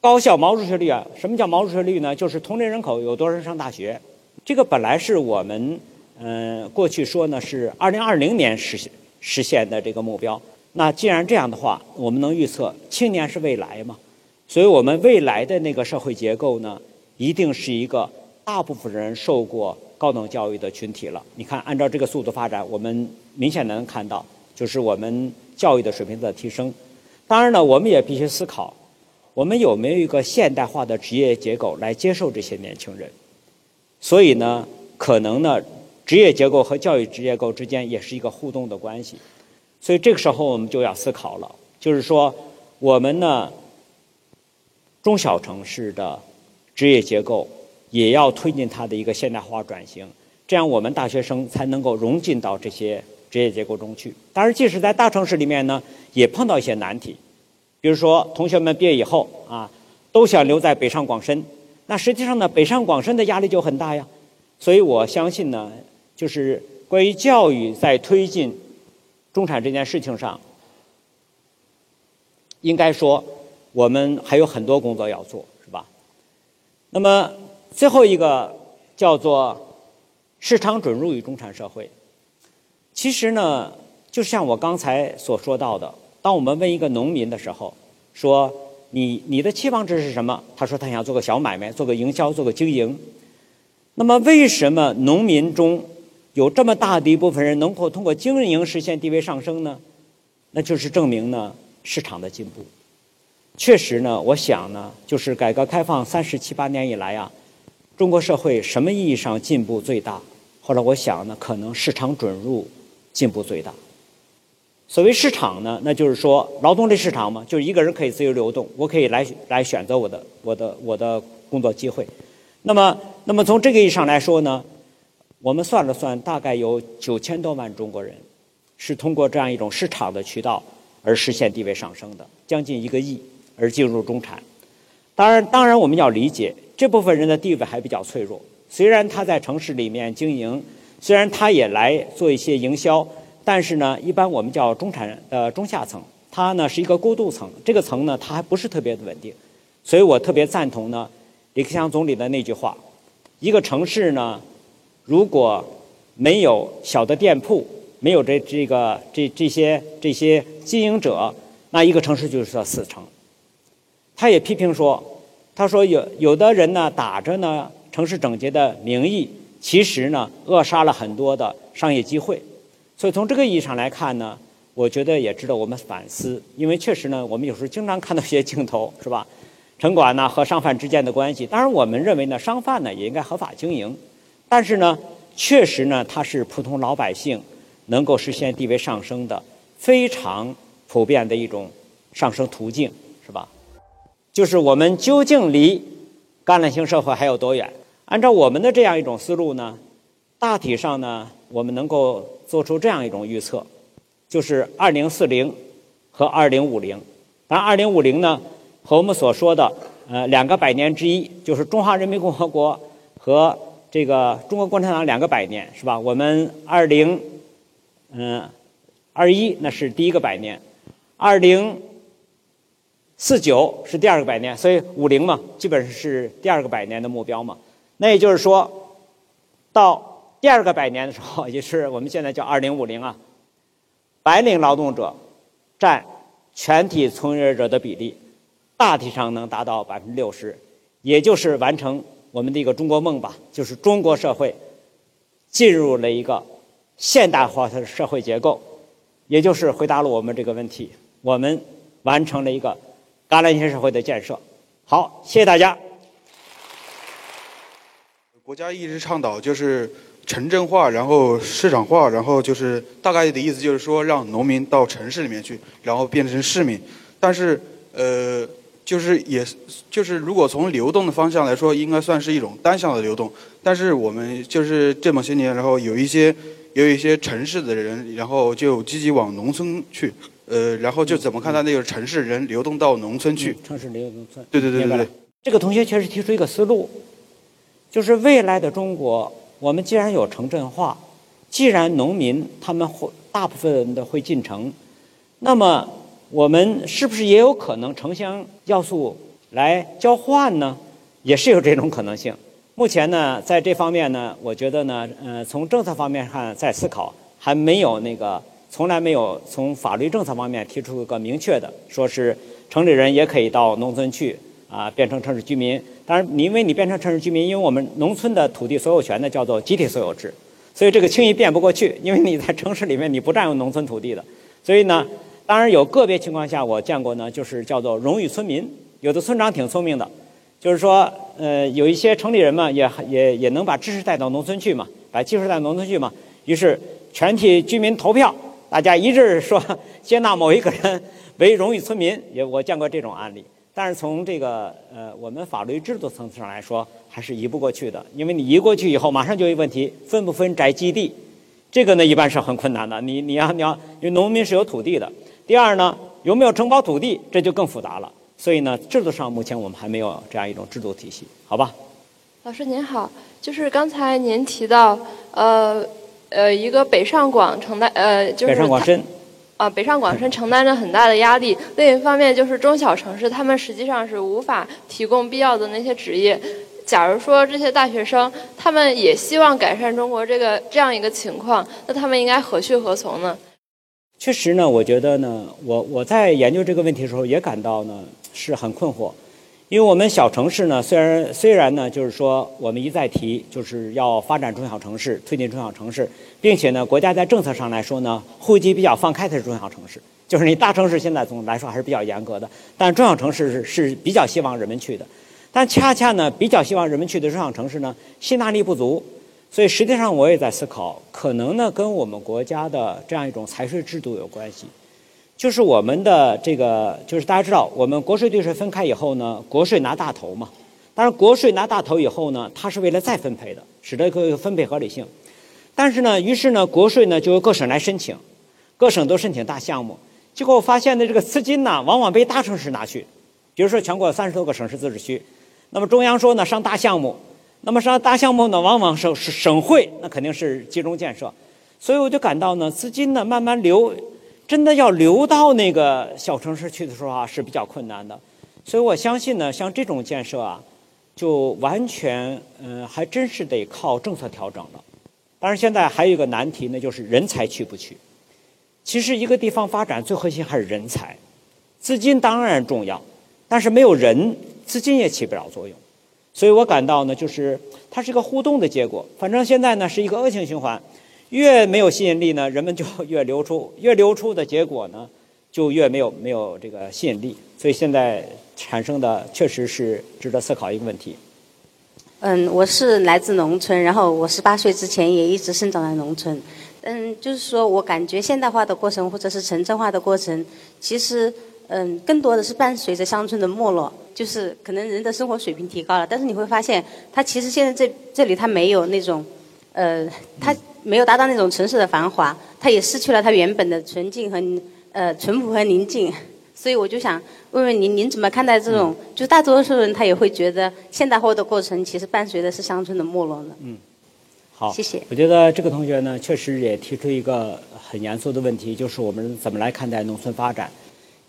高校毛入学率啊，什么叫毛入学率呢？就是同龄人口有多少人上大学。这个本来是我们嗯过去说呢是二零二零年实现实现的这个目标。那既然这样的话，我们能预测青年是未来嘛？所以我们未来的那个社会结构呢，一定是一个大部分人受过高等教育的群体了。你看，按照这个速度发展，我们明显能看到，就是我们教育的水平在提升。当然呢，我们也必须思考，我们有没有一个现代化的职业结构来接受这些年轻人？所以呢，可能呢，职业结构和教育职业构之间也是一个互动的关系。所以这个时候我们就要思考了，就是说，我们呢，中小城市的职业结构也要推进它的一个现代化转型，这样我们大学生才能够融进到这些职业结构中去。当然，即使在大城市里面呢，也碰到一些难题，比如说，同学们毕业以后啊，都想留在北上广深，那实际上呢，北上广深的压力就很大呀。所以我相信呢，就是关于教育在推进。中产这件事情上，应该说我们还有很多工作要做，是吧？那么最后一个叫做市场准入与中产社会。其实呢，就像我刚才所说到的，当我们问一个农民的时候，说你你的期望值是什么？他说他想做个小买卖，做个营销，做个经营。那么为什么农民中？有这么大的一部分人能够通过经营实现地位上升呢，那就是证明呢市场的进步。确实呢，我想呢，就是改革开放三十七八年以来啊，中国社会什么意义上进步最大？后来我想呢，可能市场准入进步最大。所谓市场呢，那就是说劳动力市场嘛，就是一个人可以自由流动，我可以来来选择我的我的我的工作机会。那么，那么从这个意义上来说呢，我们算了算，大概有九千多万中国人是通过这样一种市场的渠道而实现地位上升的，将近一个亿而进入中产。当然，当然我们要理解这部分人的地位还比较脆弱，虽然他在城市里面经营，虽然他也来做一些营销。但是呢，一般我们叫中产呃中下层，它呢是一个过渡层，这个层呢它还不是特别的稳定，所以我特别赞同呢李克强总理的那句话：一个城市呢如果没有小的店铺，没有这这个这这些这些经营者，那一个城市就是叫死城。他也批评说，他说有有的人呢打着呢城市整洁的名义，其实呢扼杀了很多的商业机会。所以从这个意义上来看呢，我觉得也值得我们反思，因为确实呢，我们有时候经常看到一些镜头，是吧？城管呢和商贩之间的关系，当然我们认为呢，商贩呢也应该合法经营，但是呢，确实呢，它是普通老百姓能够实现地位上升的非常普遍的一种上升途径，是吧？就是我们究竟离橄榄型社会还有多远？按照我们的这样一种思路呢，大体上呢。我们能够做出这样一种预测，就是二零四零和二零五零。当然，二零五零呢和我们所说的呃两个百年之一，就是中华人民共和国和这个中国共产党两个百年，是吧？我们二零嗯二一那是第一个百年，二零四九是第二个百年，所以五零嘛，基本上是第二个百年的目标嘛。那也就是说，到第二个百年的时候，也是我们现在叫二零五零啊，白领劳动者占全体从业者的比例，大体上能达到百分之六十，也就是完成我们的一个中国梦吧，就是中国社会进入了一个现代化的社会结构，也就是回答了我们这个问题，我们完成了一个橄榄型社会的建设。好，谢谢大家。国家一直倡导就是。城镇化，然后市场化，然后就是大概的意思，就是说让农民到城市里面去，然后变成市民。但是，呃，就是也，就是如果从流动的方向来说，应该算是一种单向的流动。但是我们就是这么些年，然后有一些有一些城市的人，然后就积极往农村去，呃，然后就怎么看待那个城市人流动到农村去？城市流动农村。对对对对对。这个同学确实提出一个思路，就是未来的中国。我们既然有城镇化，既然农民他们会大部分的会进城，那么我们是不是也有可能城乡要素来交换呢？也是有这种可能性。目前呢，在这方面呢，我觉得呢，呃，从政策方面看在思考，还没有那个从来没有从法律政策方面提出一个明确的，说是城里人也可以到农村去。啊，变成城市居民。当然，你因为你变成城市居民，因为我们农村的土地所有权呢叫做集体所有制，所以这个轻易变不过去。因为你在城市里面你不占用农村土地的，所以呢，当然有个别情况下我见过呢，就是叫做荣誉村民。有的村长挺聪明的，就是说，呃，有一些城里人嘛，也也也能把知识带到农村去嘛，把技术带到农村去嘛。于是全体居民投票，大家一致说 接纳某一个人为荣誉村民。也我见过这种案例。但是从这个呃，我们法律制度层次上来说，还是移不过去的。因为你移过去以后，马上就有问题，分不分宅基地？这个呢，一般是很困难的。你你要你要，因为农民是有土地的。第二呢，有没有承包土地？这就更复杂了。所以呢，制度上目前我们还没有这样一种制度体系，好吧？老师您好，就是刚才您提到，呃呃，一个北上广承担呃，就是北上广深。啊，北上广深 承担着很大的压力。另一方面，就是中小城市，他们实际上是无法提供必要的那些职业。假如说这些大学生，他们也希望改善中国这个这样一个情况，那他们应该何去何从呢？确实呢，我觉得呢，我我在研究这个问题的时候，也感到呢是很困惑。因为我们小城市呢，虽然虽然呢，就是说我们一再提，就是要发展中小城市，推进中小城市，并且呢，国家在政策上来说呢，户籍比较放开的是中小城市，就是你大城市现在总的来说还是比较严格的，但中小城市是是比较希望人们去的，但恰恰呢，比较希望人们去的中小城市呢，吸纳力不足，所以实际上我也在思考，可能呢，跟我们国家的这样一种财税制度有关系，就是我们的这个，就是大家知道，我们国税对税分开以后呢，国税拿大头嘛。当然，国税拿大头以后呢，它是为了再分配的，使得个分配合理性。但是呢，于是呢，国税呢就由各省来申请，各省都申请大项目。结果发现呢，这个资金呢，往往被大城市拿去。比如说，全国三十多个省市自治区，那么中央说呢上大项目，那么上大项目呢，往往是是省会，那肯定是集中建设。所以我就感到呢，资金呢慢慢流。真的要流到那个小城市去的时候啊，是比较困难的，所以我相信呢，像这种建设啊，就完全嗯，还真是得靠政策调整了。当然，现在还有一个难题呢，就是人才去不去。其实一个地方发展最核心还是人才，资金当然重要，但是没有人，资金也起不了作用。所以我感到呢，就是它是一个互动的结果。反正现在呢，是一个恶性循环。越没有吸引力呢，人们就越流出，越流出的结果呢，就越没有没有这个吸引力。所以现在产生的确实是值得思考一个问题。嗯，我是来自农村，然后我十八岁之前也一直生长在农村。嗯，就是说我感觉现代化的过程或者是城镇化的过程，其实嗯更多的是伴随着乡村的没落，就是可能人的生活水平提高了，但是你会发现，它其实现在这这里它没有那种，呃，它。没有达到那种城市的繁华，它也失去了它原本的纯净和呃淳朴和宁静。所以我就想问问您，您怎么看待这种？就大多数人他也会觉得现代化的过程其实伴随的是乡村的没落呢？嗯，好，谢谢。我觉得这个同学呢，确实也提出一个很严肃的问题，就是我们怎么来看待农村发展？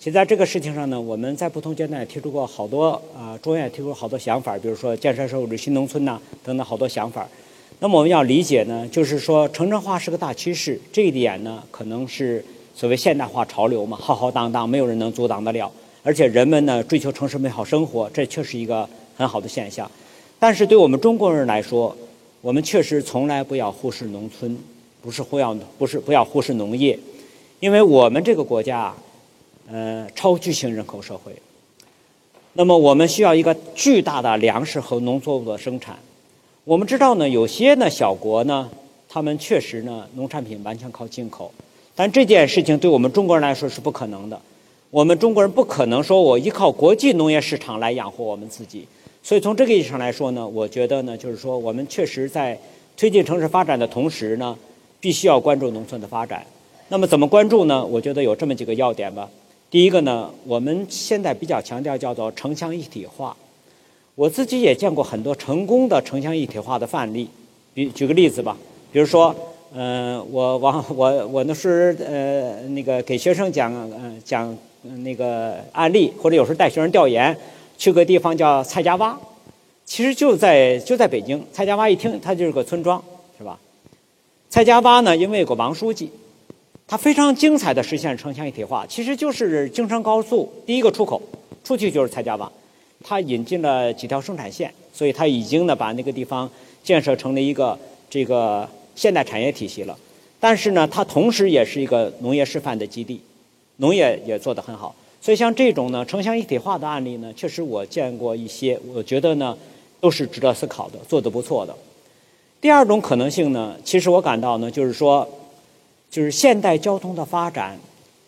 其实在这个事情上呢，我们在不同阶段也提出过好多啊，中央也提出好多想法，比如说建设社会主义新农村呐等等好多想法。那么我们要理解呢，就是说城镇化是个大趋势，这一点呢，可能是所谓现代化潮流嘛，浩浩荡荡，没有人能阻挡得了。而且人们呢追求城市美好生活，这确实一个很好的现象。但是对我们中国人来说，我们确实从来不要忽视农村，不是忽要不是不要忽视农业，因为我们这个国家啊，呃，超巨型人口社会，那么我们需要一个巨大的粮食和农作物的生产。我们知道呢，有些呢小国呢，他们确实呢农产品完全靠进口，但这件事情对我们中国人来说是不可能的。我们中国人不可能说我依靠国际农业市场来养活我们自己。所以从这个意义上来说呢，我觉得呢，就是说我们确实在推进城市发展的同时呢，必须要关注农村的发展。那么怎么关注呢？我觉得有这么几个要点吧。第一个呢，我们现在比较强调叫做城乡一体化。我自己也见过很多成功的城乡一体化的范例，比举个例子吧，比如说，嗯，我往我我那是呃那个给学生讲嗯讲那个案例，或者有时候带学生调研，去个地方叫蔡家洼，其实就在就在北京。蔡家洼一听，它就是个村庄，是吧？蔡家洼呢，因为有个王书记，它非常精彩的实现城乡一体化，其实就是京承高速第一个出口，出去就是蔡家坝，它引进了几条生产线，所以它已经呢把那个地方建设成了一个这个现代产业体系了。但是呢，它同时也是一个农业示范的基地，农业也做得很好。所以像这种呢城乡一体化的案例呢，确实我见过一些，我觉得呢都是值得思考的，做得不错的。第二种可能性呢，其实我感到呢，就是说，就是现代交通的发展，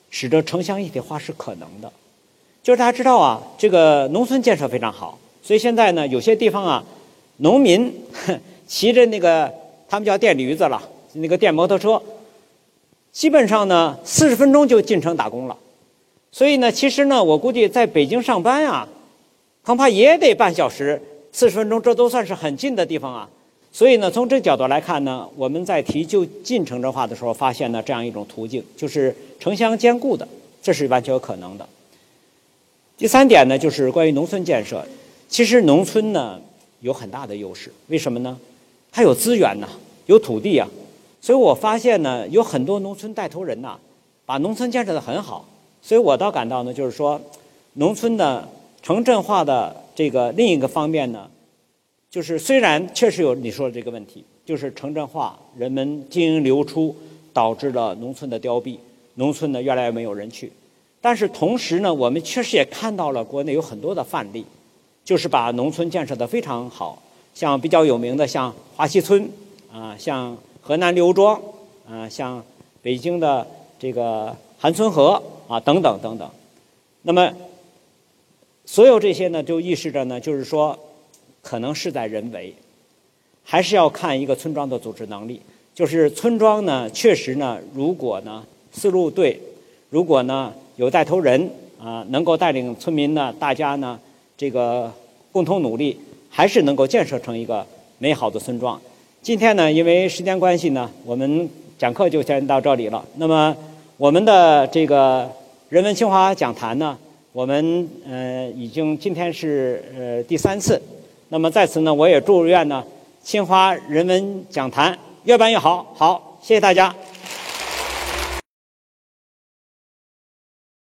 使得城乡一体化是可能的。就是大家知道啊，这个农村建设非常好，所以现在呢，有些地方啊，农民 骑着那个他们叫电驴子了，那个电摩托车，基本上呢，四十分钟就进城打工了。所以呢，其实呢，我估计在北京上班啊，恐怕也得半小时、四十分钟，这都算是很近的地方啊。所以呢，从这角度来看呢，我们在提就近城镇化的时候，发现呢这样一种途径，就是城乡兼顾的，这是完全有可能的。第三点呢，就是关于农村建设。其实农村呢有很大的优势，为什么呢？它有资源呐，有土地啊。所以我发现呢，有很多农村带头人呐，把农村建设的很好。所以我倒感到呢，就是说，农村的城镇化的这个另一个方面呢，就是虽然确实有你说的这个问题，就是城镇化，人们经营流出，导致了农村的凋敝，农村呢越来越没有人去。但是同时呢，我们确实也看到了国内有很多的范例，就是把农村建设的非常好，像比较有名的像华西村，啊，像河南刘庄，啊，像北京的这个韩村河啊等等等等。那么，所有这些呢，就预示着呢，就是说，可能事在人为，还是要看一个村庄的组织能力。就是村庄呢，确实呢，如果呢思路对，如果呢有带头人啊，能够带领村民呢，大家呢这个共同努力，还是能够建设成一个美好的村庄。今天呢，因为时间关系呢，我们讲课就先到这里了。那么我们的这个人文清华讲坛呢，我们呃已经今天是呃第三次。那么在此呢，我也祝愿呢清华人文讲坛。越办越好，好，谢谢大家。